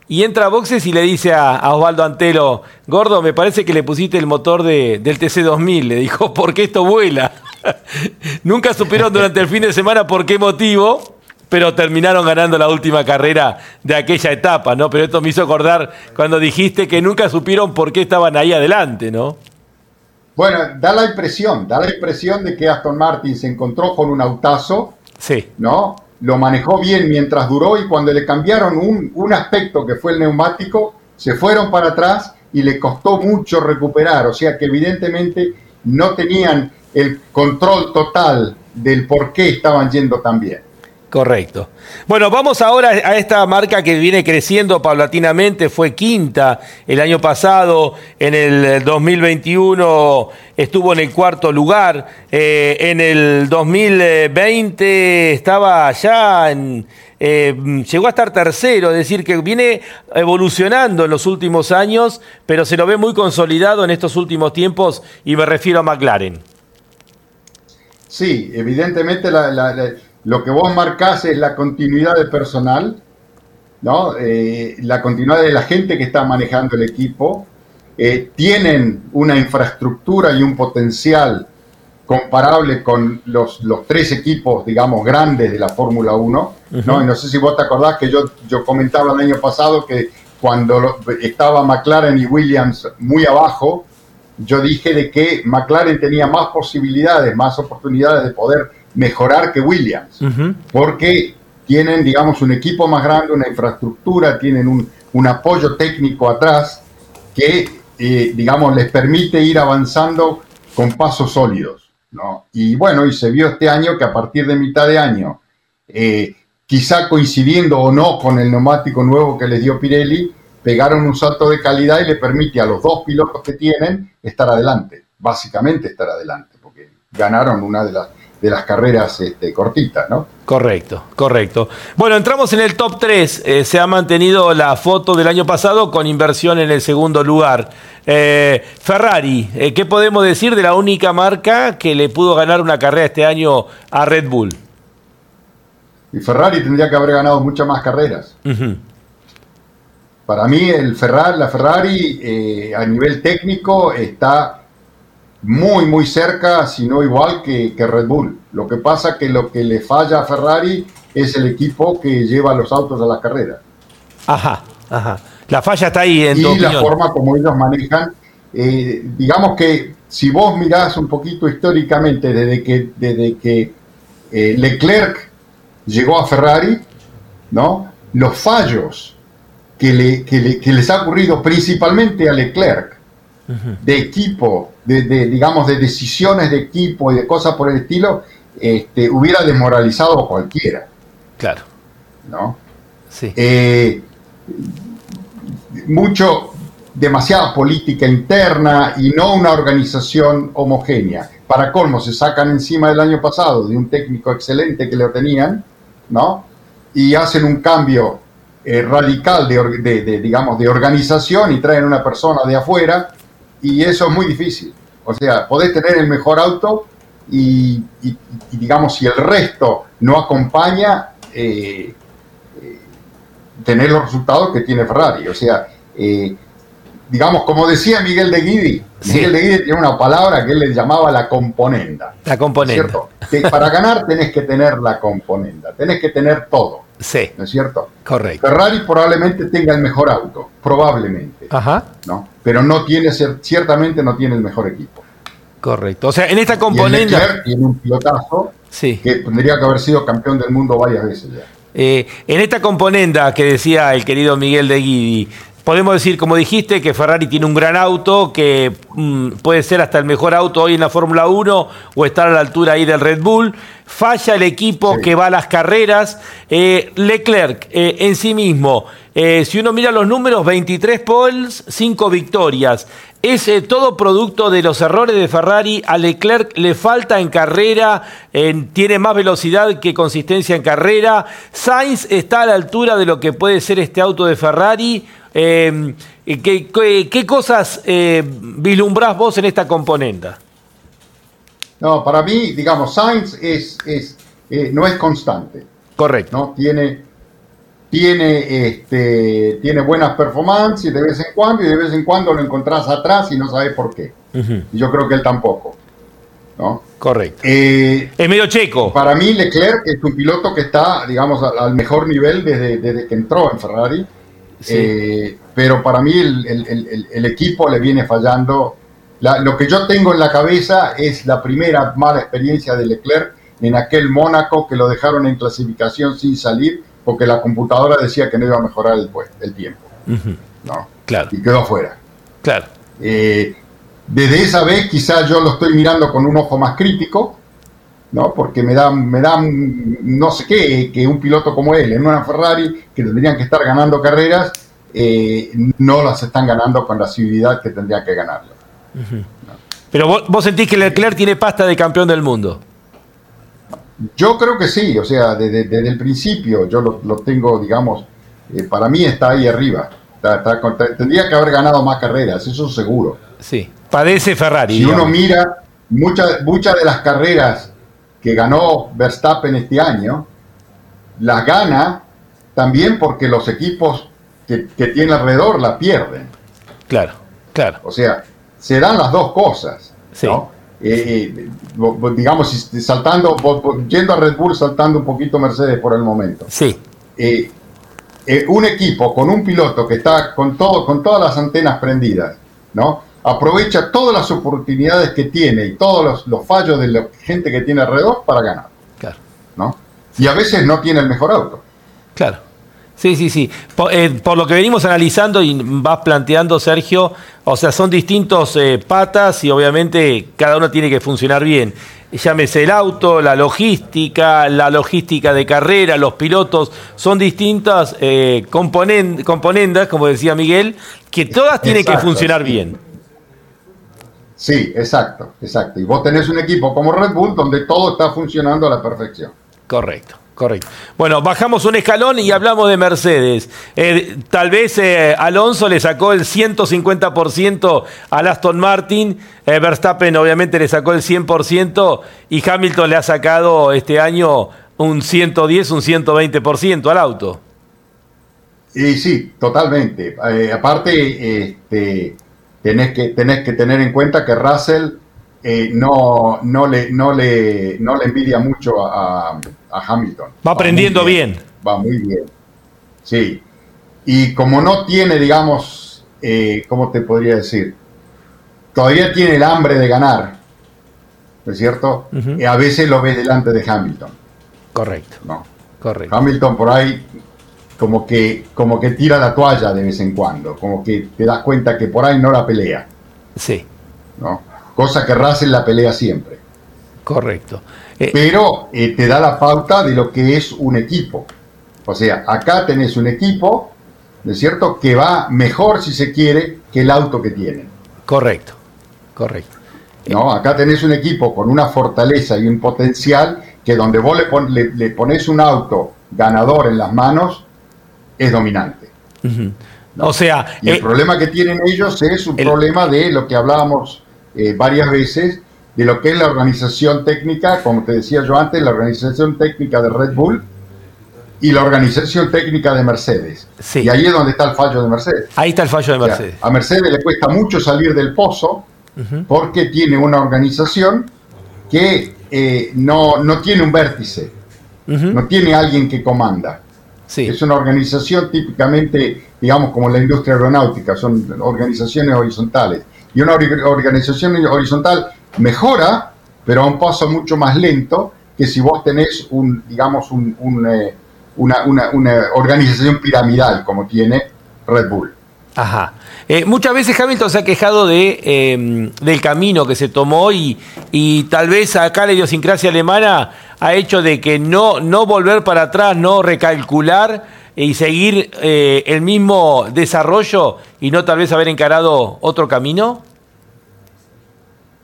Y entra a boxes y le dice a, Osvaldo Antelo, Gordo, me parece que le pusiste el motor de, del TC2000. Le dijo, [laughs] porque esto vuela. [laughs] Nunca supieron durante el fin de semana por qué motivo, pero terminaron ganando la última carrera de aquella etapa, ¿no? Pero esto me hizo acordar cuando dijiste que nunca supieron por qué estaban ahí adelante, ¿no? Bueno, da la impresión, da la impresión de que Aston Martin se encontró con un autazo, sí. ¿no? lo manejó bien mientras duró y cuando le cambiaron un, un, aspecto que fue el neumático, se fueron para atrás y le costó mucho recuperar. O sea que evidentemente no tenían el control total del por qué estaban yendo tan bien. Correcto. Bueno, vamos ahora a esta marca que viene creciendo paulatinamente, fue quinta el año pasado, en el 2021 estuvo en el cuarto lugar, eh, en el 2020 estaba ya en... Eh, llegó a estar tercero, es decir, que viene evolucionando en los últimos años, pero se lo ve muy consolidado en estos últimos tiempos y me refiero a McLaren. Sí, evidentemente lo que vos marcás es la continuidad de personal, ¿no? Eh, la continuidad de la gente que está manejando el equipo. Eh, tienen una infraestructura y un potencial comparable con los, los tres equipos, digamos, grandes de la Fórmula 1. ¿no? Y no sé si vos te acordás que yo, yo comentaba el año pasado que cuando lo, estaba McLaren y Williams muy abajo, yo dije de que McLaren tenía más posibilidades, más oportunidades de poder mejorar que Williams, uh -huh. porque tienen, digamos, un equipo más grande, una infraestructura, tienen un, un apoyo técnico atrás que, eh, digamos, les permite ir avanzando con pasos sólidos. ¿No? Y bueno, y se vio este año que a partir de mitad de año, eh, quizá coincidiendo o no con el neumático nuevo que les dio Pirelli, pegaron un salto de calidad y le permite a los dos pilotos que tienen estar adelante, básicamente estar adelante, porque ganaron una de las de las carreras este, cortitas, ¿no? Correcto, correcto. Bueno, entramos en el top 3. Eh, se ha mantenido la foto del año pasado con inversión en el segundo lugar. Eh, Ferrari, eh, ¿qué podemos decir de la única marca que le pudo ganar una carrera este año a Red Bull? Y Ferrari tendría que haber ganado muchas más carreras. Uh -huh. Para mí, el Ferrari, la Ferrari a nivel técnico está muy, muy cerca, si no igual que, que, Red Bull. Lo que pasa que lo que le falla a Ferrari es el equipo que lleva los autos a la carrera. Ajá, ajá. La falla está ahí en Y tu la forma como ellos manejan. Eh, digamos que si vos mirás un poquito históricamente desde que, desde que eh, Leclerc llegó a Ferrari, ¿no? Los fallos que, le, que, le, que les ha ocurrido principalmente a Leclerc, de equipo, de, de, digamos, de decisiones de equipo y de cosas por el estilo, este, hubiera desmoralizado a cualquiera. Claro. ¿no? Sí. Eh, mucho, demasiada política interna y no una organización homogénea. Para colmo, se sacan encima del año pasado de un técnico excelente que lo tenían, ¿no? Y hacen un cambio eh, radical de, digamos, de organización y traen una persona de afuera y eso es muy difícil. O sea, podés tener el mejor auto y, digamos, si el resto no acompaña, eh, eh, tener los resultados que tiene Ferrari. O sea, digamos, como decía Miguel de Guidi, Miguel de Guidi tiene una palabra que él le llamaba la componenda. La componenda. Que para ganar tenés que tener la componenda, tenés que tener todo. Sí. ¿No es cierto? Correcto. Ferrari probablemente tenga el mejor auto, probablemente. Ajá. ¿no? Pero no tiene, ciertamente no tiene el mejor equipo. Correcto. O sea, en esta componente. tiene un pilotazo sí. que tendría que haber sido campeón del mundo varias veces ya. Eh, en esta componenda que decía el querido Miguel de Guidi, podemos decir, como dijiste, que Ferrari tiene un gran auto, que mm, puede ser hasta el mejor auto hoy en la Fórmula 1 o estar a la altura ahí del Red Bull. Falla el equipo que va a las carreras. Eh, Leclerc eh, en sí mismo, eh, si uno mira los números, 23 poles, 5 victorias. Es todo producto de los errores de Ferrari. A Leclerc le falta en carrera, tiene más velocidad que consistencia en carrera. Sainz está a la altura de lo que puede ser este auto de Ferrari eh, ¿qué, cosas eh, vislumbrás vos en esta componenda? No, para mí, digamos, Sainz es, es eh, no es constante. Correcto. ¿no? Tiene, tiene, este, tiene buenas performances de vez en cuando y de vez en cuando lo encontrás atrás y no sabes por qué. Y yo creo que él tampoco. ¿no? Correcto. Eh, es medio checo. Para mí, Leclerc es un piloto que está, digamos, al, mejor nivel desde, desde que entró en Ferrari. Eh, pero para mí el, equipo le viene fallando. lo que yo tengo en la cabeza es la primera mala experiencia de Leclerc en aquel Mónaco que lo dejaron en clasificación sin salir porque la computadora decía que no iba a mejorar el, el tiempo. ¿no? Claro. Y quedó afuera. Claro. Eh, desde esa vez quizás yo lo estoy mirando con un ojo más crítico, ¿no? Porque me da, me da no sé qué, que un piloto como él en una Ferrari, que tendrían que estar ganando carreras, eh, no las están ganando con la asiduidad que tendrían que ganarlo. Pero vos, sentís que Leclerc tiene pasta de campeón del mundo. Yo creo que sí, o sea, desde, el principio yo lo, tengo, digamos, eh, para mí está ahí arriba. tendría que haber ganado más carreras, eso seguro. Sí, padece Ferrari. Si uno mira muchas muchas de las carreras que ganó Verstappen este año, las gana también porque los equipos que, tiene alrededor la pierden. Claro, claro. O sea, se dan las dos cosas. Sí. Eh, eh, digamos, saltando, yendo a Red Bull, saltando un poquito Mercedes por el momento. Sí. Eh, un equipo con un piloto que está con, todo, con todas las antenas prendidas, ¿no? Aprovecha todas las oportunidades que tiene y todos los, fallos de la gente que tiene alrededor para ganar. Claro. ¿no? Y a veces no tiene el mejor auto. Claro. Sí, sí, sí. Eh, por, lo que venimos analizando y vas planteando, Sergio, o sea, son distintos eh, patas y obviamente cada uno tiene que funcionar bien. Llámese el auto, la logística, la logística de carrera, los pilotos, son distintas eh, componendas, como decía Miguel, que todas tienen que funcionar bien. Sí, exacto, exacto. Y vos tenés un equipo como Red Bull donde todo está funcionando a la perfección. Correcto. Correcto. Bueno, bajamos un escalón y hablamos de Mercedes. Eh, tal vez eh, Alonso le sacó el 150% al Aston Martin, eh, Verstappen obviamente le sacó el 100% y Hamilton le ha sacado este año un 110, un 120% al auto. Y sí, totalmente. aparte, este, tenés que, tenés que tener en cuenta que Russell eh, no, no, le, no, le, no le envidia mucho a, Hamilton. Va aprendiendo bien, Va muy bien. Sí. Y como no tiene, digamos, eh, ¿cómo te podría decir? Todavía tiene el hambre de ganar, ¿no es cierto? y a veces lo ves delante de Hamilton. Correcto. No. Correcto. Hamilton por ahí como que, como que tira la toalla de vez en cuando, como que te das cuenta que por ahí no la pelea. Sí. ¿no? Cosa que Russell la pelea siempre. Correcto. Eh, Pero eh, te da la pauta de lo que es un equipo. O sea, acá tenés un equipo, ¿no es cierto?, que va mejor, si se quiere, que el auto que tienen. Correcto, correcto. No, acá tenés un equipo con una fortaleza y un potencial que donde vos le, le, pones un auto ganador en las manos, es dominante. O sea... Y el eh, problema que tienen ellos es un problema de lo que hablábamos eh, varias veces, de lo que es la organización técnica, como te decía yo antes, la organización técnica de Red Bull y la organización técnica de Mercedes. Y ahí es donde está el fallo de Mercedes. Ahí está el fallo de Mercedes. a Mercedes le cuesta mucho salir del pozo porque tiene una organización que eh, no, no, tiene un vértice, no tiene alguien que comanda. Es una organización típicamente, digamos, como la industria aeronáutica, son organizaciones horizontales. Y una organización horizontal mejora, pero a un paso mucho más lento que si vos tenés un, digamos, un, eh, una, una, una organización piramidal como tiene Red Bull. Ajá. Eh, muchas veces Hamilton se ha quejado de, em, del camino que se tomó y, y, tal vez acá la idiosincrasia alemana ha hecho de que no, no volver para atrás, no recalcular y seguir eh, el mismo desarrollo y no tal vez haber encarado otro camino?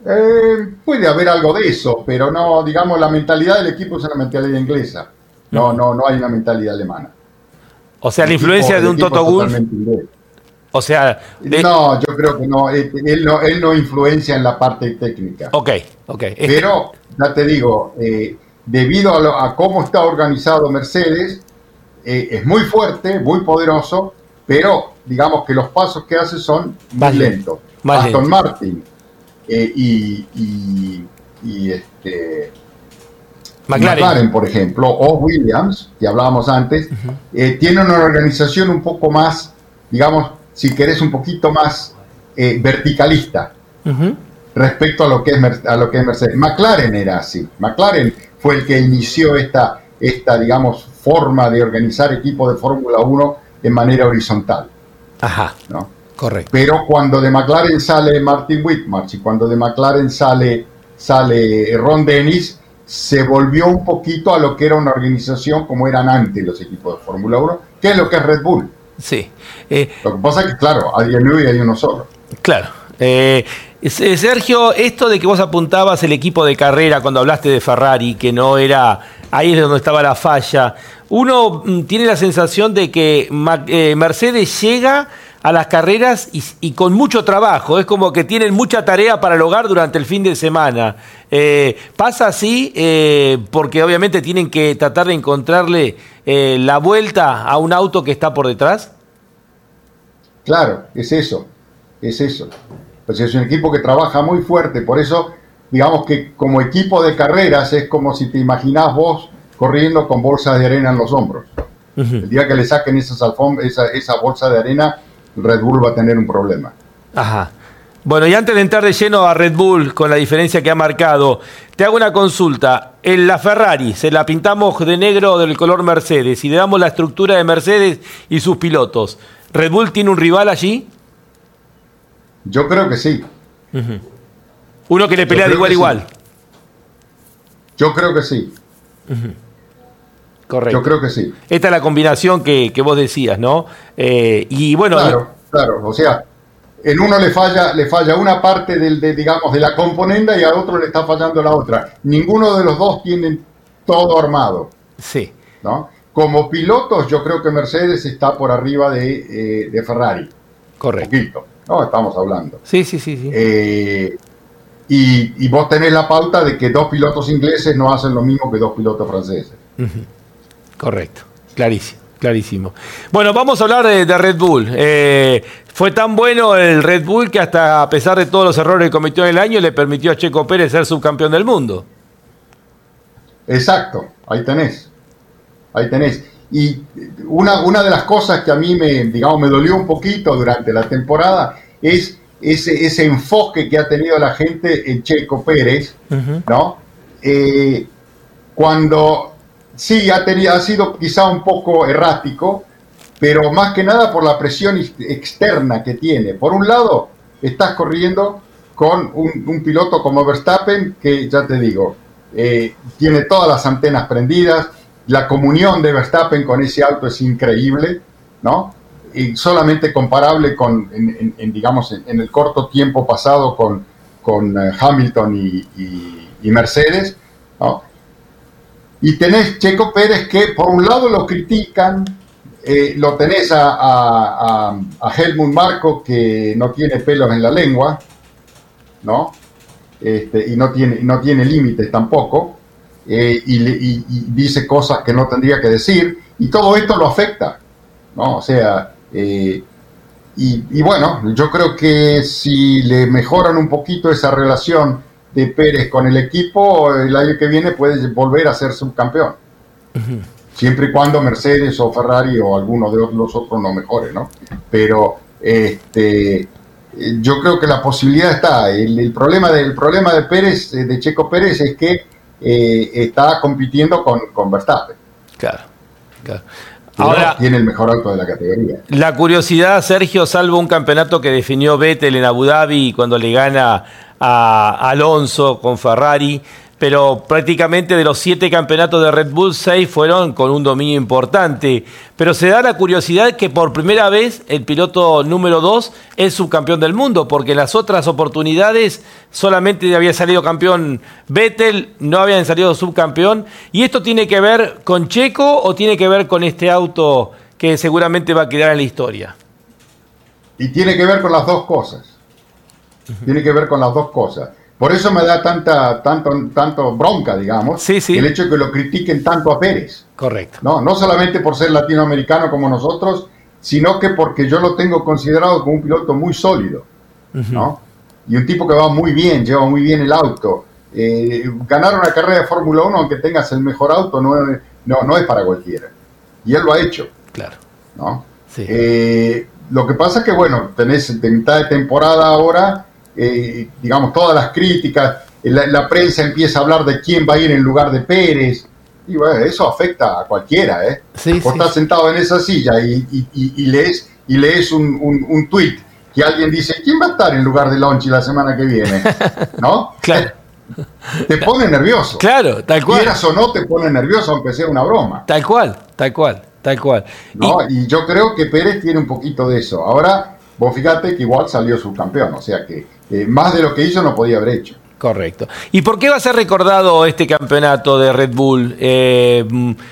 Eh, puede haber algo de eso, pero no, digamos, la mentalidad del equipo es una mentalidad inglesa. No, no, no hay una mentalidad alemana. O sea, la influencia de un Toto Wolff o sea... No, yo creo que no él, no. él no influencia en la parte técnica. Ok, ok. Pero, ya te digo, eh, debido a, cómo está organizado Mercedes, eh, es muy fuerte, muy poderoso, pero digamos que los pasos que hace son más lentos. Aston Martin eh, y, y, este, McLaren. por ejemplo, o Williams, que hablábamos antes, tienen una organización un poco más, digamos, si querés, un poquito más eh, verticalista respecto a lo, que es, a lo que es Mercedes. McLaren era así. McLaren fue el que inició esta, esta digamos, forma de organizar equipos de Fórmula 1 de manera horizontal. Ajá. ¿no? Correcto. Pero cuando de McLaren sale Martin Whitmarsh y cuando de McLaren sale, sale Ron Dennis, se volvió un poquito a lo que era una organización como eran antes los equipos de Fórmula 1, que es lo que es Red Bull. Sí. Eh, Lo que pasa es que, claro, hay nueve y hay uno solo. Claro. Eh, eh, Sergio, esto de que vos apuntabas el equipo de carrera cuando hablaste de Ferrari, que no era, ahí es donde estaba la falla, uno mm, tiene la sensación de que Mercedes llega a las carreras y, con mucho trabajo, es como que tienen mucha tarea para lograr durante el fin de semana. pasa así porque obviamente tienen que tratar de encontrarle la vuelta a un auto que está por detrás. Claro, es eso, es eso. Pues es un equipo que trabaja muy fuerte, por eso digamos que como equipo de carreras es como si te imaginás vos corriendo con bolsas de arena en los hombros. El día que le saquen esas esa, esa bolsa de arena, Red Bull va a tener un problema. Ajá. Bueno, y antes de entrar de lleno a Red Bull, con la diferencia que ha marcado, te hago una consulta. En la Ferrari, se la pintamos de negro del color Mercedes y le damos la estructura de Mercedes y sus pilotos. ¿Red Bull tiene un rival allí? Yo creo que sí. Uno que le pelea de igual a igual. Yo creo que sí. Correcto. Yo creo que sí. Esta es la combinación que, vos decías, ¿no? Eh, y bueno. Claro, claro. O sea, en uno le falla, le falla una parte del, de, digamos, de la componenda y al otro le está fallando la otra. Ninguno de los dos tiene todo armado. Sí. ¿no? Como pilotos, yo creo que Mercedes está por arriba de, eh, Ferrari. Correcto. Poquito, ¿no? Estamos hablando. Sí, sí, sí. sí. Eh, y, vos tenés la pauta de que dos pilotos ingleses no hacen lo mismo que dos pilotos franceses. Correcto, clarísimo. Clarísimo. Bueno, vamos a hablar de, Red Bull. Eh, fue tan bueno el Red Bull que hasta a pesar de todos los errores que cometió en el año, le permitió a Checo Pérez ser subcampeón del mundo. Exacto, ahí tenés ahí tenés. Y una, una de las cosas que a mí me, digamos, me dolió un poquito durante la temporada es ese, ese enfoque que ha tenido la gente en Checo Pérez, ¿no? Eh, cuando sí ha, tenido, ha sido quizá un poco errático, pero más que nada por la presión externa que tiene. Por un lado, estás corriendo con un, piloto como Verstappen, que ya te digo, eh, tiene todas las antenas prendidas, la comunión de Verstappen con ese auto es increíble, ¿no? Y solamente comparable con, digamos, en, el corto tiempo pasado con, con eh, Hamilton y, Mercedes, ¿no? Y tenés Checo Pérez que por un lado lo critican, eh, lo tenés a, Helmut Marco que no tiene pelos en la lengua, ¿no? Este, y no tiene, no tiene límites tampoco, eh, y, dice cosas que no tendría que decir, y todo esto lo afecta, ¿no? O sea, eh, y, bueno, yo creo que si le mejoran un poquito esa relación de Pérez con el equipo, el año que viene puede volver a ser subcampeón. Siempre y cuando Mercedes o Ferrari o alguno de los otros no mejore, ¿no? Pero este, yo creo que la posibilidad está. El, problema, del, problema de Pérez, de Checo Pérez, es que eh, está compitiendo con, con Verstappen. Claro, claro. Ahora tiene el mejor auto de la categoría. La curiosidad, Sergio, salvo un campeonato que definió Vettel en Abu Dhabi cuando le gana a Alonso con Ferrari, pero prácticamente de los siete campeonatos de Red Bull, seis fueron con un dominio importante. Pero se da la curiosidad que por primera vez el piloto número dos es subcampeón del mundo, porque en las otras oportunidades solamente había salido campeón Vettel, no habían salido subcampeón. ¿Y esto tiene que ver con Checo o tiene que ver con este auto que seguramente va a quedar en la historia? Y tiene que ver con las dos cosas. Tiene que ver con las dos cosas. Por eso me da tanta, tanto, tanto bronca, digamos, el hecho de que lo critiquen tanto a Pérez. Correcto. No, no solamente por ser latinoamericano como nosotros, sino que porque yo lo tengo considerado como un piloto muy sólido, ¿no? Y un tipo que va muy bien, lleva muy bien el auto. Eh, ganar una carrera de Fórmula 1, aunque tengas el mejor auto, no, no, no es para cualquiera. Y él lo ha hecho. Claro. ¿no? Eh, lo que pasa es que, bueno, tenés mitad de temporada ahora eh, digamos, todas las críticas, la, prensa empieza a hablar de quién va a ir en lugar de Pérez, y bueno, eso afecta a cualquiera, ¿eh? Vos estás sentado en esa silla y, lees, y lees un, un, tweet que alguien dice, ¿quién va a estar en lugar de Lonchi la semana que viene? ¿No? [laughs] claro. Te pone nervioso. Claro, tal cual. Quieras o no, te pone nervioso, aunque sea una broma. Tal cual, tal cual, tal cual. ¿No? Y, yo creo que Pérez tiene un poquito de eso. Ahora, vos fíjate que igual salió subcampeón, o sea que eh, más de lo que hizo no podía haber hecho. Correcto. ¿Y por qué va a ser recordado este campeonato de Red Bull? Eh,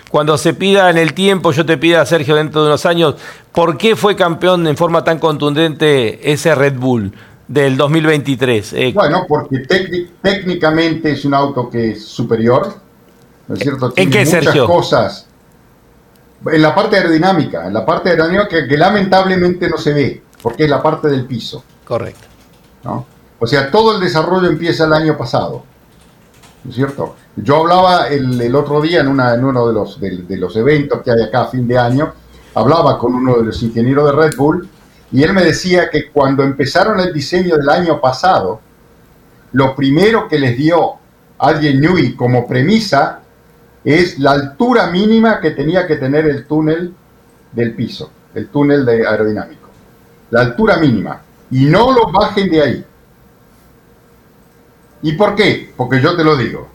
cuando se pida en el tiempo, yo te pido a Sergio dentro de unos años, ¿por qué fue campeón en forma tan contundente ese Red Bull del 2023? Eh, bueno, porque técnicamente es un auto que es superior, ¿no es cierto? ¿En qué, muchas cosas. En la parte aerodinámica, en la parte aerodinámica que lamentablemente no se ve, porque es la parte del piso. Correcto. O sea, todo el desarrollo empieza el año pasado, ¿no es cierto? Yo hablaba el, otro día en, uno de los, de, los eventos que hay acá a fin de año, hablaba con uno de los ingenieros de Red Bull y él me decía que cuando empezaron el diseño del año pasado, lo primero que les dio alguien Newey como premisa es la altura mínima que tenía que tener el túnel del piso, el túnel de aerodinámico. La altura mínima y no lo bajen de ahí. ¿Y por qué? Porque yo te lo digo.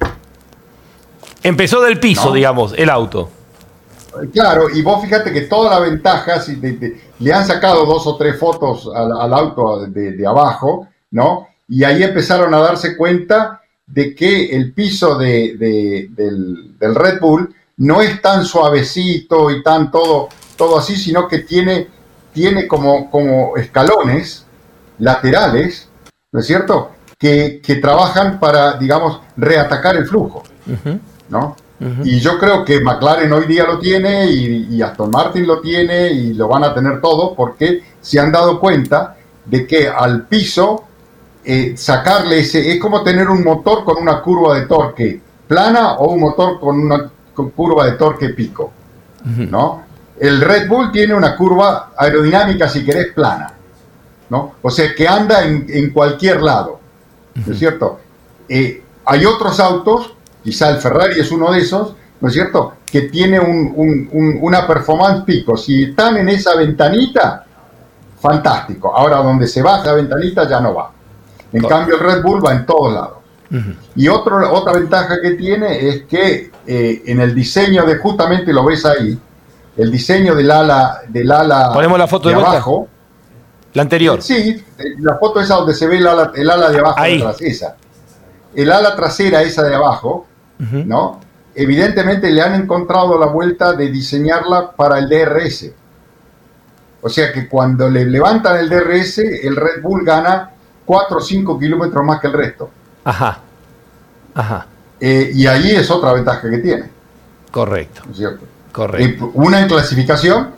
Empezó del piso, digamos, el auto. Claro, y vos fíjate que toda la ventaja, si le han sacado dos o tres fotos al, auto de, abajo, ¿no? Y ahí empezaron a darse cuenta de que el piso de, del, del, Red Bull no es tan suavecito y tan todo, todo así, sino que tiene, tiene como, como escalones, laterales, ¿no es cierto?, que, trabajan para, digamos, reatacar el flujo, ¿no? Y yo creo que McLaren hoy día lo tiene y, Aston Martin lo tiene y lo van a tener todo porque se han dado cuenta de que al piso eh, sacarle ese es como tener un motor con una curva de torque plana o un motor con una curva de torque pico, ¿no? El Red Bull tiene una curva aerodinámica, si querés, plana. ¿No? O sea, que anda en, cualquier lado, ¿no es cierto? Eh, hay otros autos, quizá el Ferrari es uno de esos, ¿no es cierto?, que tiene una performance pico. Si están en esa ventanita, fantástico. Ahora, donde se baja la ventanita ya no va. En cambio, el Red Bull va en todos lados. Y otro, otra ventaja que tiene es que eh, en el diseño de, justamente lo ves ahí, el diseño del ala, del ala Ponemos la foto de, abajo. La anterior. Sí, la foto esa donde se ve el ala, el ala de abajo. Ahí. esa. El ala trasera esa de abajo, ¿no? Evidentemente le han encontrado la vuelta de diseñarla para el DRS. O sea que cuando le levantan el DRS, el Red Bull gana 4 o 5 kilómetros más que el resto. Ajá. Ajá. Eh, y ahí es otra ventaja que tiene. Correcto. cierto? Correcto. Una en clasificación,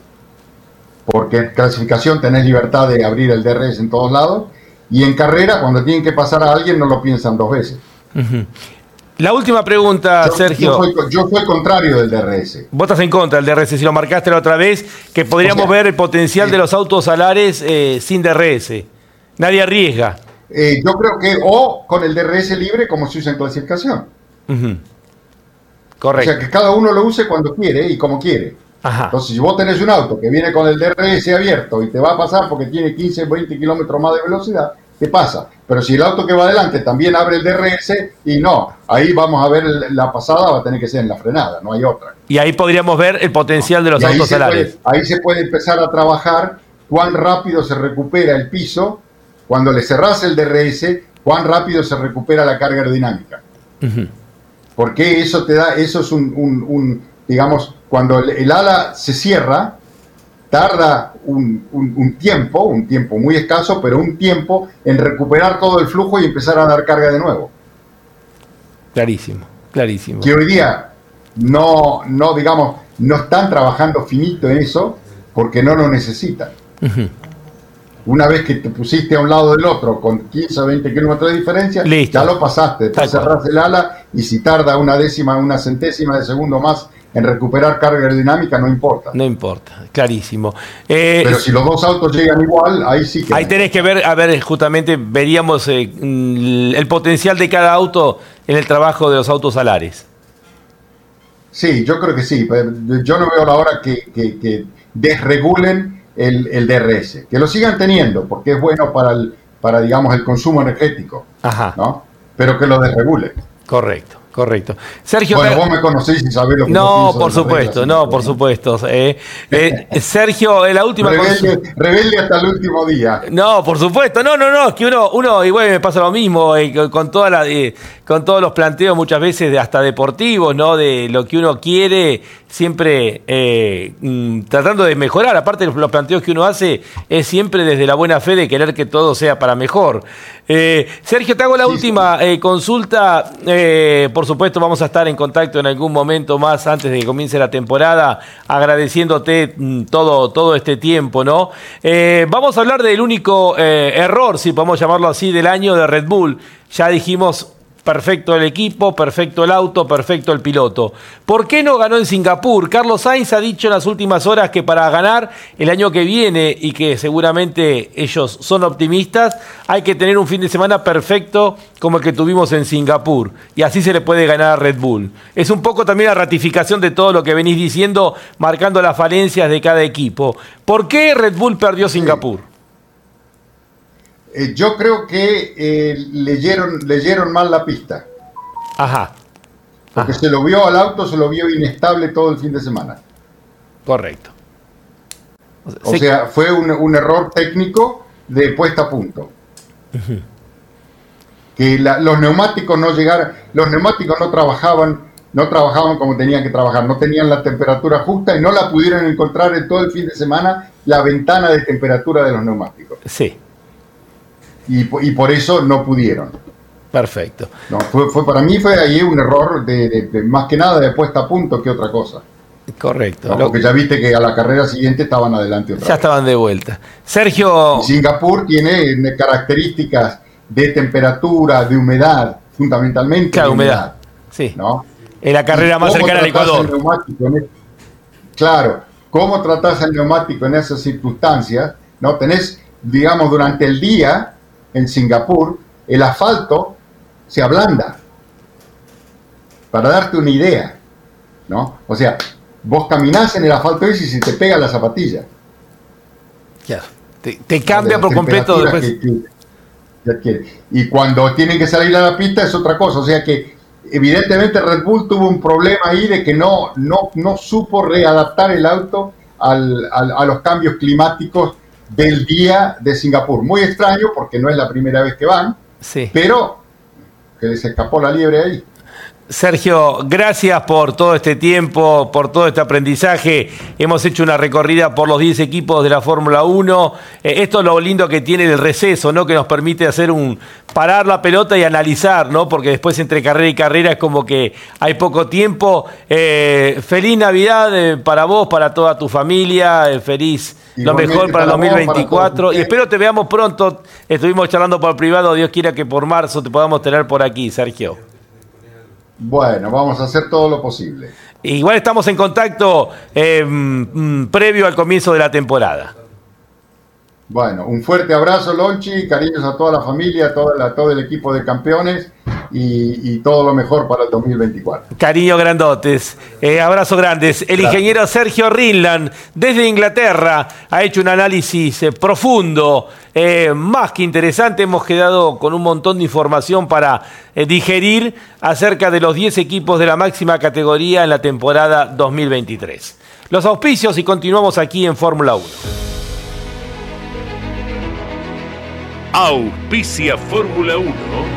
porque en clasificación tenés libertad de abrir el DRS en todos lados, y en carrera, cuando tienen que pasar a alguien, no lo piensan dos veces. La última pregunta, Sergio. Yo soy, contrario del DRS. Vos estás en contra del DRS, si lo marcaste la otra vez, que podríamos ver el potencial de los autos alares eh, sin DRS. Nadie arriesga. Eh, yo creo que o con el DRS libre como se usa en clasificación. Correcto. O sea, que cada uno lo use cuando quiere y como quiere. Entonces, si vos tenés un auto que viene con el DRS abierto y te va a pasar porque tiene 15, 20 kilómetros más de velocidad, ¿qué pasa? Pero si el auto que va adelante también abre el DRS y no, ahí vamos a ver la pasada, va a tener que ser en la frenada, no hay otra. Y ahí podríamos ver el potencial de los autos solares. ahí se puede empezar a trabajar cuán rápido se recupera el piso cuando le cerrás el DRS, cuán rápido se recupera la carga aerodinámica. Porque eso te da, eso es un, digamos, cuando el, ala se cierra, tarda un, tiempo, un tiempo muy escaso, pero un tiempo en recuperar todo el flujo y empezar a dar carga de nuevo. Clarísimo, clarísimo. Que hoy día no, no digamos, no están trabajando finito en eso porque no lo necesitan. Una vez que te pusiste a un lado del otro con 15 o 20 kilómetros de diferencia, ya lo pasaste. Después cerrás el ala y si tarda una décima, una centésima de segundo más en recuperar carga aerodinámica, no importa. No importa, clarísimo. Eh, Pero si los dos autos llegan igual, ahí sí que. Ahí tenés que ver, a ver, justamente veríamos eh, mm, el potencial de cada auto en el trabajo de los autos alares. Sí, yo creo que sí. Yo no veo la hora que, que desregulen el, DRS, que lo sigan teniendo porque es bueno para el, para digamos el consumo energético, Ajá. ¿no? Pero que lo desregule. Correcto. Correcto. Sergio. Bueno, vos me conocéis y sabés lo que No, por supuesto, no, por supuesto. Eh, [laughs] eh, Sergio, la última rebelde, rebelde, hasta el último día. No, por supuesto. No, no, no. Es que uno, uno igual me pasa lo mismo eh, con, toda la, con todos los planteos muchas veces de hasta deportivos, ¿no? De lo que uno quiere, siempre mm, tratando de mejorar. Aparte de los planteos que uno hace, es siempre desde la buena fe de querer que todo sea para mejor. Sergio, te hago la última consulta. por supuesto vamos a estar en contacto en algún momento más antes de que comience la temporada, agradeciéndote mm, todo, todo este tiempo, ¿no? Eh, vamos a hablar del único eh, error, si podemos llamarlo así, del año de Red Bull. Ya dijimos perfecto el equipo, perfecto el auto, perfecto el piloto. ¿Por qué no ganó en Singapur? Carlos Sainz ha dicho en las últimas horas que para ganar el año que viene y que seguramente ellos son optimistas, hay que tener un fin de semana perfecto como el que tuvimos en Singapur. Y así se le puede ganar a Red Bull. Es un poco también la ratificación de todo lo que venís diciendo, marcando las falencias de cada equipo. ¿Por qué Red Bull perdió Singapur? Eh, yo creo que eh, leyeron, leyeron mal la pista. Ajá. Porque se lo vio al auto, se lo vio inestable todo el fin de semana. Correcto. O sea, fue un, error técnico de puesta a punto. Que los neumáticos no llegaron, los neumáticos no trabajaban, no trabajaban como tenían que trabajar, no tenían la temperatura justa y no la pudieron encontrar en todo el fin de semana la ventana de temperatura de los neumáticos. Sí y, por eso no pudieron. Perfecto. No, fue, fue, para mí fue ahí un error de, más que nada de puesta a punto que otra cosa. Correcto. porque ya viste que a la carrera siguiente estaban adelante otra Ya estaban de vuelta. Sergio. Singapur tiene características de temperatura, de humedad, fundamentalmente. Claro, humedad. Sí. ¿no? Es la carrera más cercana al Ecuador. claro, ¿cómo tratás el neumático en esas circunstancias? ¿No? Tenés, digamos, durante el día en Singapur, el asfalto se ablanda. Para darte una idea, ¿no? O sea, vos caminás en el asfalto y se te pega la zapatilla. Ya. Te, cambia por completo después. y cuando tienen que salir a la pista es otra cosa. O sea que evidentemente Red Bull tuvo un problema ahí de que no, no, no supo readaptar el auto al, a los cambios climáticos del día de Singapur. Muy extraño porque no es la primera vez que van, sí. pero que les escapó la liebre ahí. Sergio, gracias por todo este tiempo, por todo este aprendizaje. Hemos hecho una recorrida por los 10 equipos de la Fórmula 1. Eh, esto es lo lindo que tiene el receso, ¿no? Que nos permite hacer un parar la pelota y analizar, ¿no? Porque después entre carrera y carrera es como que hay poco tiempo. Eh, feliz Navidad eh, para vos, para toda tu familia. feliz lo mejor para el 2024. y espero te veamos pronto. Estuvimos charlando por privado. Dios quiera que por marzo te podamos tener por aquí, Sergio. Bueno, vamos a hacer todo lo posible. Igual estamos en contacto eh, mm, previo al comienzo de la temporada. Bueno, un fuerte abrazo, Lonchi, cariños a toda la familia, a, todo el equipo de campeones y, todo lo mejor para el 2024. Cariño grandotes, eh, abrazo grandes. El ingeniero Sergio Rinland, desde Inglaterra, ha hecho un análisis eh, profundo, eh, más que interesante. Hemos quedado con un montón de información para digerir acerca de los 10 equipos de la máxima categoría en la temporada 2023. Los auspicios y continuamos aquí en Fórmula 1. Auspicia Fórmula 1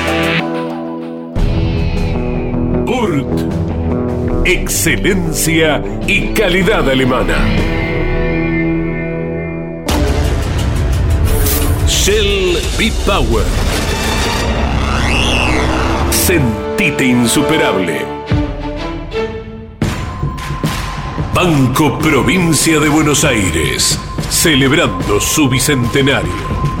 Excelencia y calidad alemana. Shell B-Power. Sentite insuperable. Banco Provincia de Buenos Aires, celebrando su bicentenario.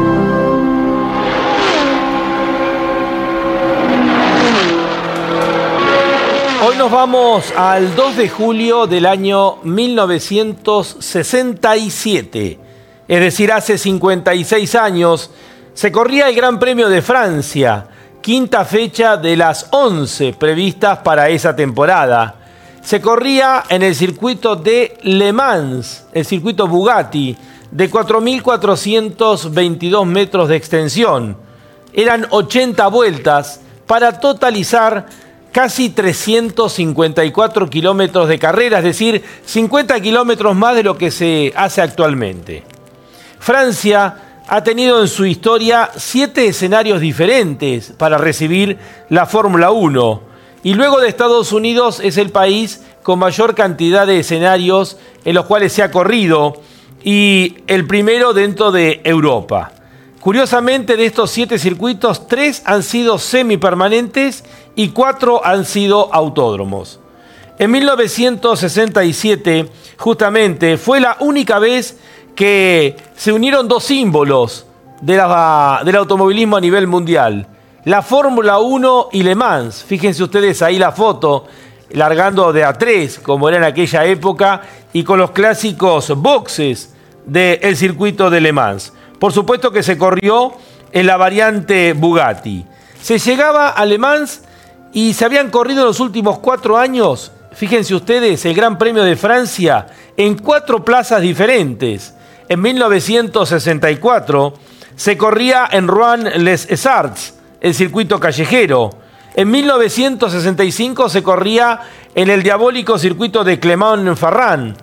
Nos vamos al 2 de julio del año 1967, es decir, hace 56 años, se corría el Gran Premio de Francia, quinta fecha de las 11 previstas para esa temporada. Se corría en el circuito de Le Mans, el circuito Bugatti, de 4.422 metros de extensión. Eran 80 vueltas para totalizar casi 354 kilómetros de carrera, es decir, 50 kilómetros más de lo que se hace actualmente. Francia ha tenido en su historia siete escenarios diferentes para recibir la Fórmula 1 y luego de Estados Unidos es el país con mayor cantidad de escenarios en los cuales se ha corrido y el primero dentro de Europa. Curiosamente, de estos siete circuitos, tres han sido semipermanentes y cuatro han sido autódromos. En 1967, justamente, fue la única vez que se unieron dos símbolos del automovilismo a nivel mundial. La Fórmula 1 y Le Mans. Fíjense ustedes ahí la foto, largando de a tres, como era en aquella época, y con los clásicos boxes del circuito de Le Mans. Por supuesto que se corrió en la variante Bugatti. Se llegaba a Le Mans y se habían corrido en los últimos cuatro años, fíjense ustedes, el Gran Premio de Francia en cuatro plazas diferentes. En 1964 se corría en Rouen-les el circuito callejero. En 1965 se corría en el diabólico circuito de Clermont-Ferrand,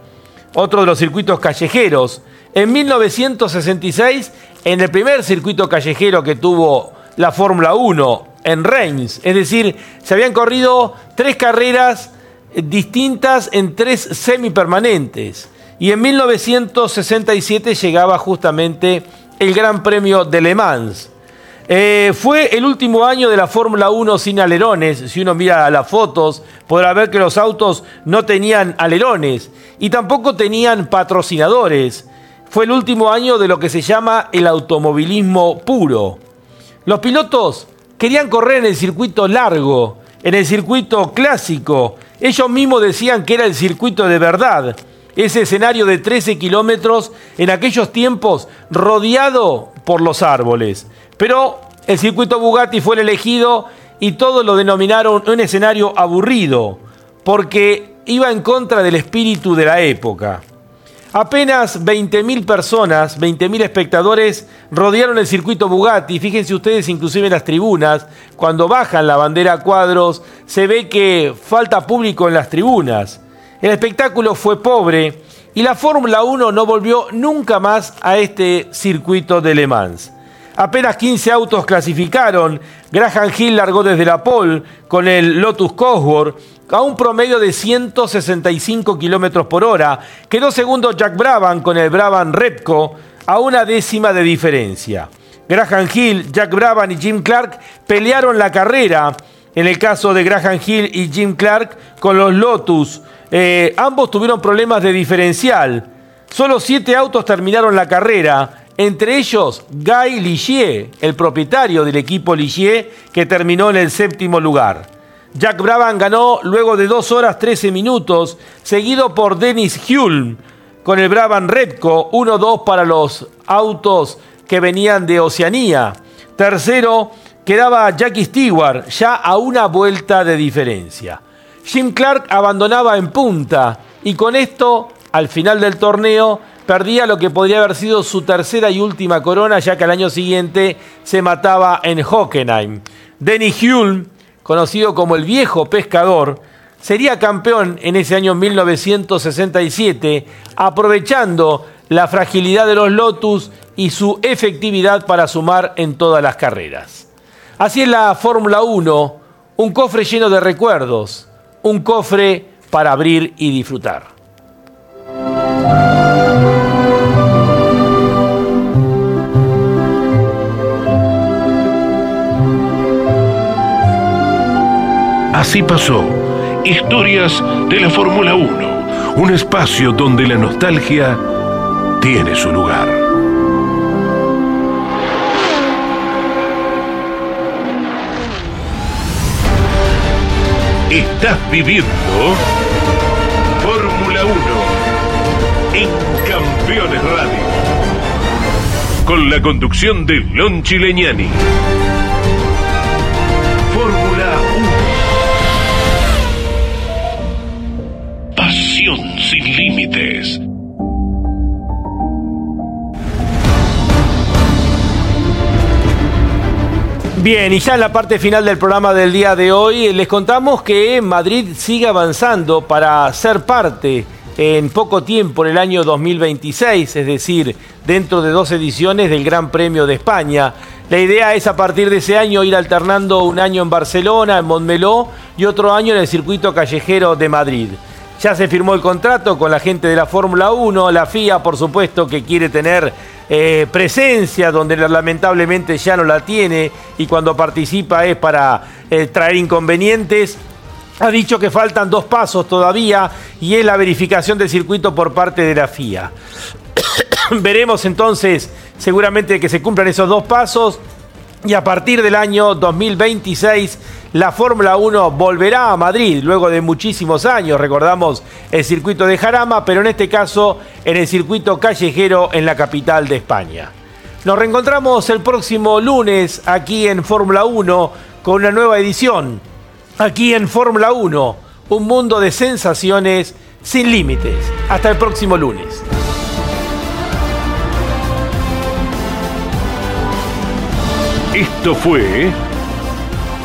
otro de los circuitos callejeros. En 1966 en el primer circuito callejero que tuvo la Fórmula 1 en Reims. Es decir, se habían corrido tres carreras distintas en tres semipermanentes. Y en 1967 llegaba justamente el Gran Premio de Le Mans. Eh, fue el último año de la Fórmula 1 sin alerones. Si uno mira las fotos, podrá ver que los autos no tenían alerones y tampoco tenían patrocinadores. Fue el último año de lo que se llama el automovilismo puro. Los pilotos querían correr en el circuito largo, en el circuito clásico. Ellos mismos decían que era el circuito de verdad. Ese escenario de 13 kilómetros en aquellos tiempos rodeado por los árboles. Pero el circuito Bugatti fue el elegido y todos lo denominaron un escenario aburrido, porque iba en contra del espíritu de la época. Apenas 20.000 personas, 20.000 espectadores rodearon el circuito Bugatti. Fíjense ustedes, inclusive en las tribunas, cuando bajan la bandera a cuadros, se ve que falta público en las tribunas. El espectáculo fue pobre y la Fórmula 1 no volvió nunca más a este circuito de Le Mans. Apenas 15 autos clasificaron. Graham Hill largó desde la pole con el Lotus Cosworth a un promedio de 165 kilómetros por hora. Quedó segundo Jack Brabham con el Brabham Repco a una décima de diferencia. Graham Hill, Jack Brabham y Jim Clark pelearon la carrera. En el caso de Graham Hill y Jim Clark con los Lotus, eh, ambos tuvieron problemas de diferencial. Solo siete autos terminaron la carrera entre ellos Guy Ligier, el propietario del equipo Ligier, que terminó en el séptimo lugar. Jack Brabham ganó luego de 2 horas 13 minutos, seguido por Dennis Hulme con el Brabham Repco, 1-2 para los autos que venían de Oceanía. Tercero quedaba Jackie Stewart, ya a una vuelta de diferencia. Jim Clark abandonaba en punta y con esto, al final del torneo, perdía lo que podría haber sido su tercera y última corona, ya que al año siguiente se mataba en Hockenheim. Denny Hulme, conocido como el viejo pescador, sería campeón en ese año 1967, aprovechando la fragilidad de los Lotus y su efectividad para sumar en todas las carreras. Así es la Fórmula 1, un cofre lleno de recuerdos, un cofre para abrir y disfrutar. Así pasó. Historias de la Fórmula 1. Un espacio donde la nostalgia tiene su lugar. Estás viviendo Fórmula 1 en Campeones Radio. Con la conducción de Lon Chileñani. Bien, y ya en la parte final del programa del día de hoy les contamos que Madrid sigue avanzando para ser parte en poco tiempo, en el año 2026, es decir, dentro de dos ediciones del Gran Premio de España. La idea es a partir de ese año ir alternando un año en Barcelona, en Montmeló y otro año en el circuito callejero de Madrid. Ya se firmó el contrato con la gente de la Fórmula 1, la FIA por supuesto que quiere tener eh, presencia donde lamentablemente ya no la tiene y cuando participa es para eh, traer inconvenientes. Ha dicho que faltan dos pasos todavía y es la verificación del circuito por parte de la FIA. [coughs] Veremos entonces seguramente que se cumplan esos dos pasos y a partir del año 2026 la Fórmula 1 volverá a Madrid luego de muchísimos años. Recordamos el circuito de Jarama, pero en este caso en el circuito callejero en la capital de España. Nos reencontramos el próximo lunes aquí en Fórmula 1 con una nueva edición. Aquí en Fórmula 1, un mundo de sensaciones sin límites. Hasta el próximo lunes. Esto fue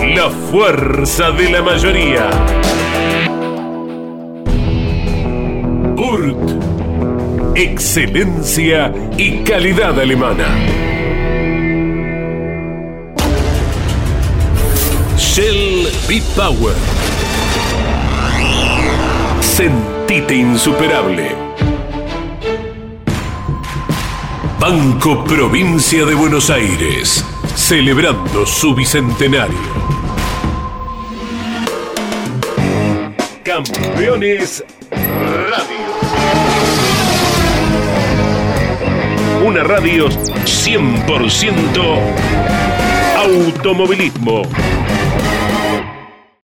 La fuerza de la mayoría. Urt. Excelencia y calidad alemana. Shell B-Power. Sentite insuperable. Banco Provincia de Buenos Aires, celebrando su bicentenario. Campeones Radio. Una radio 100% automovilismo.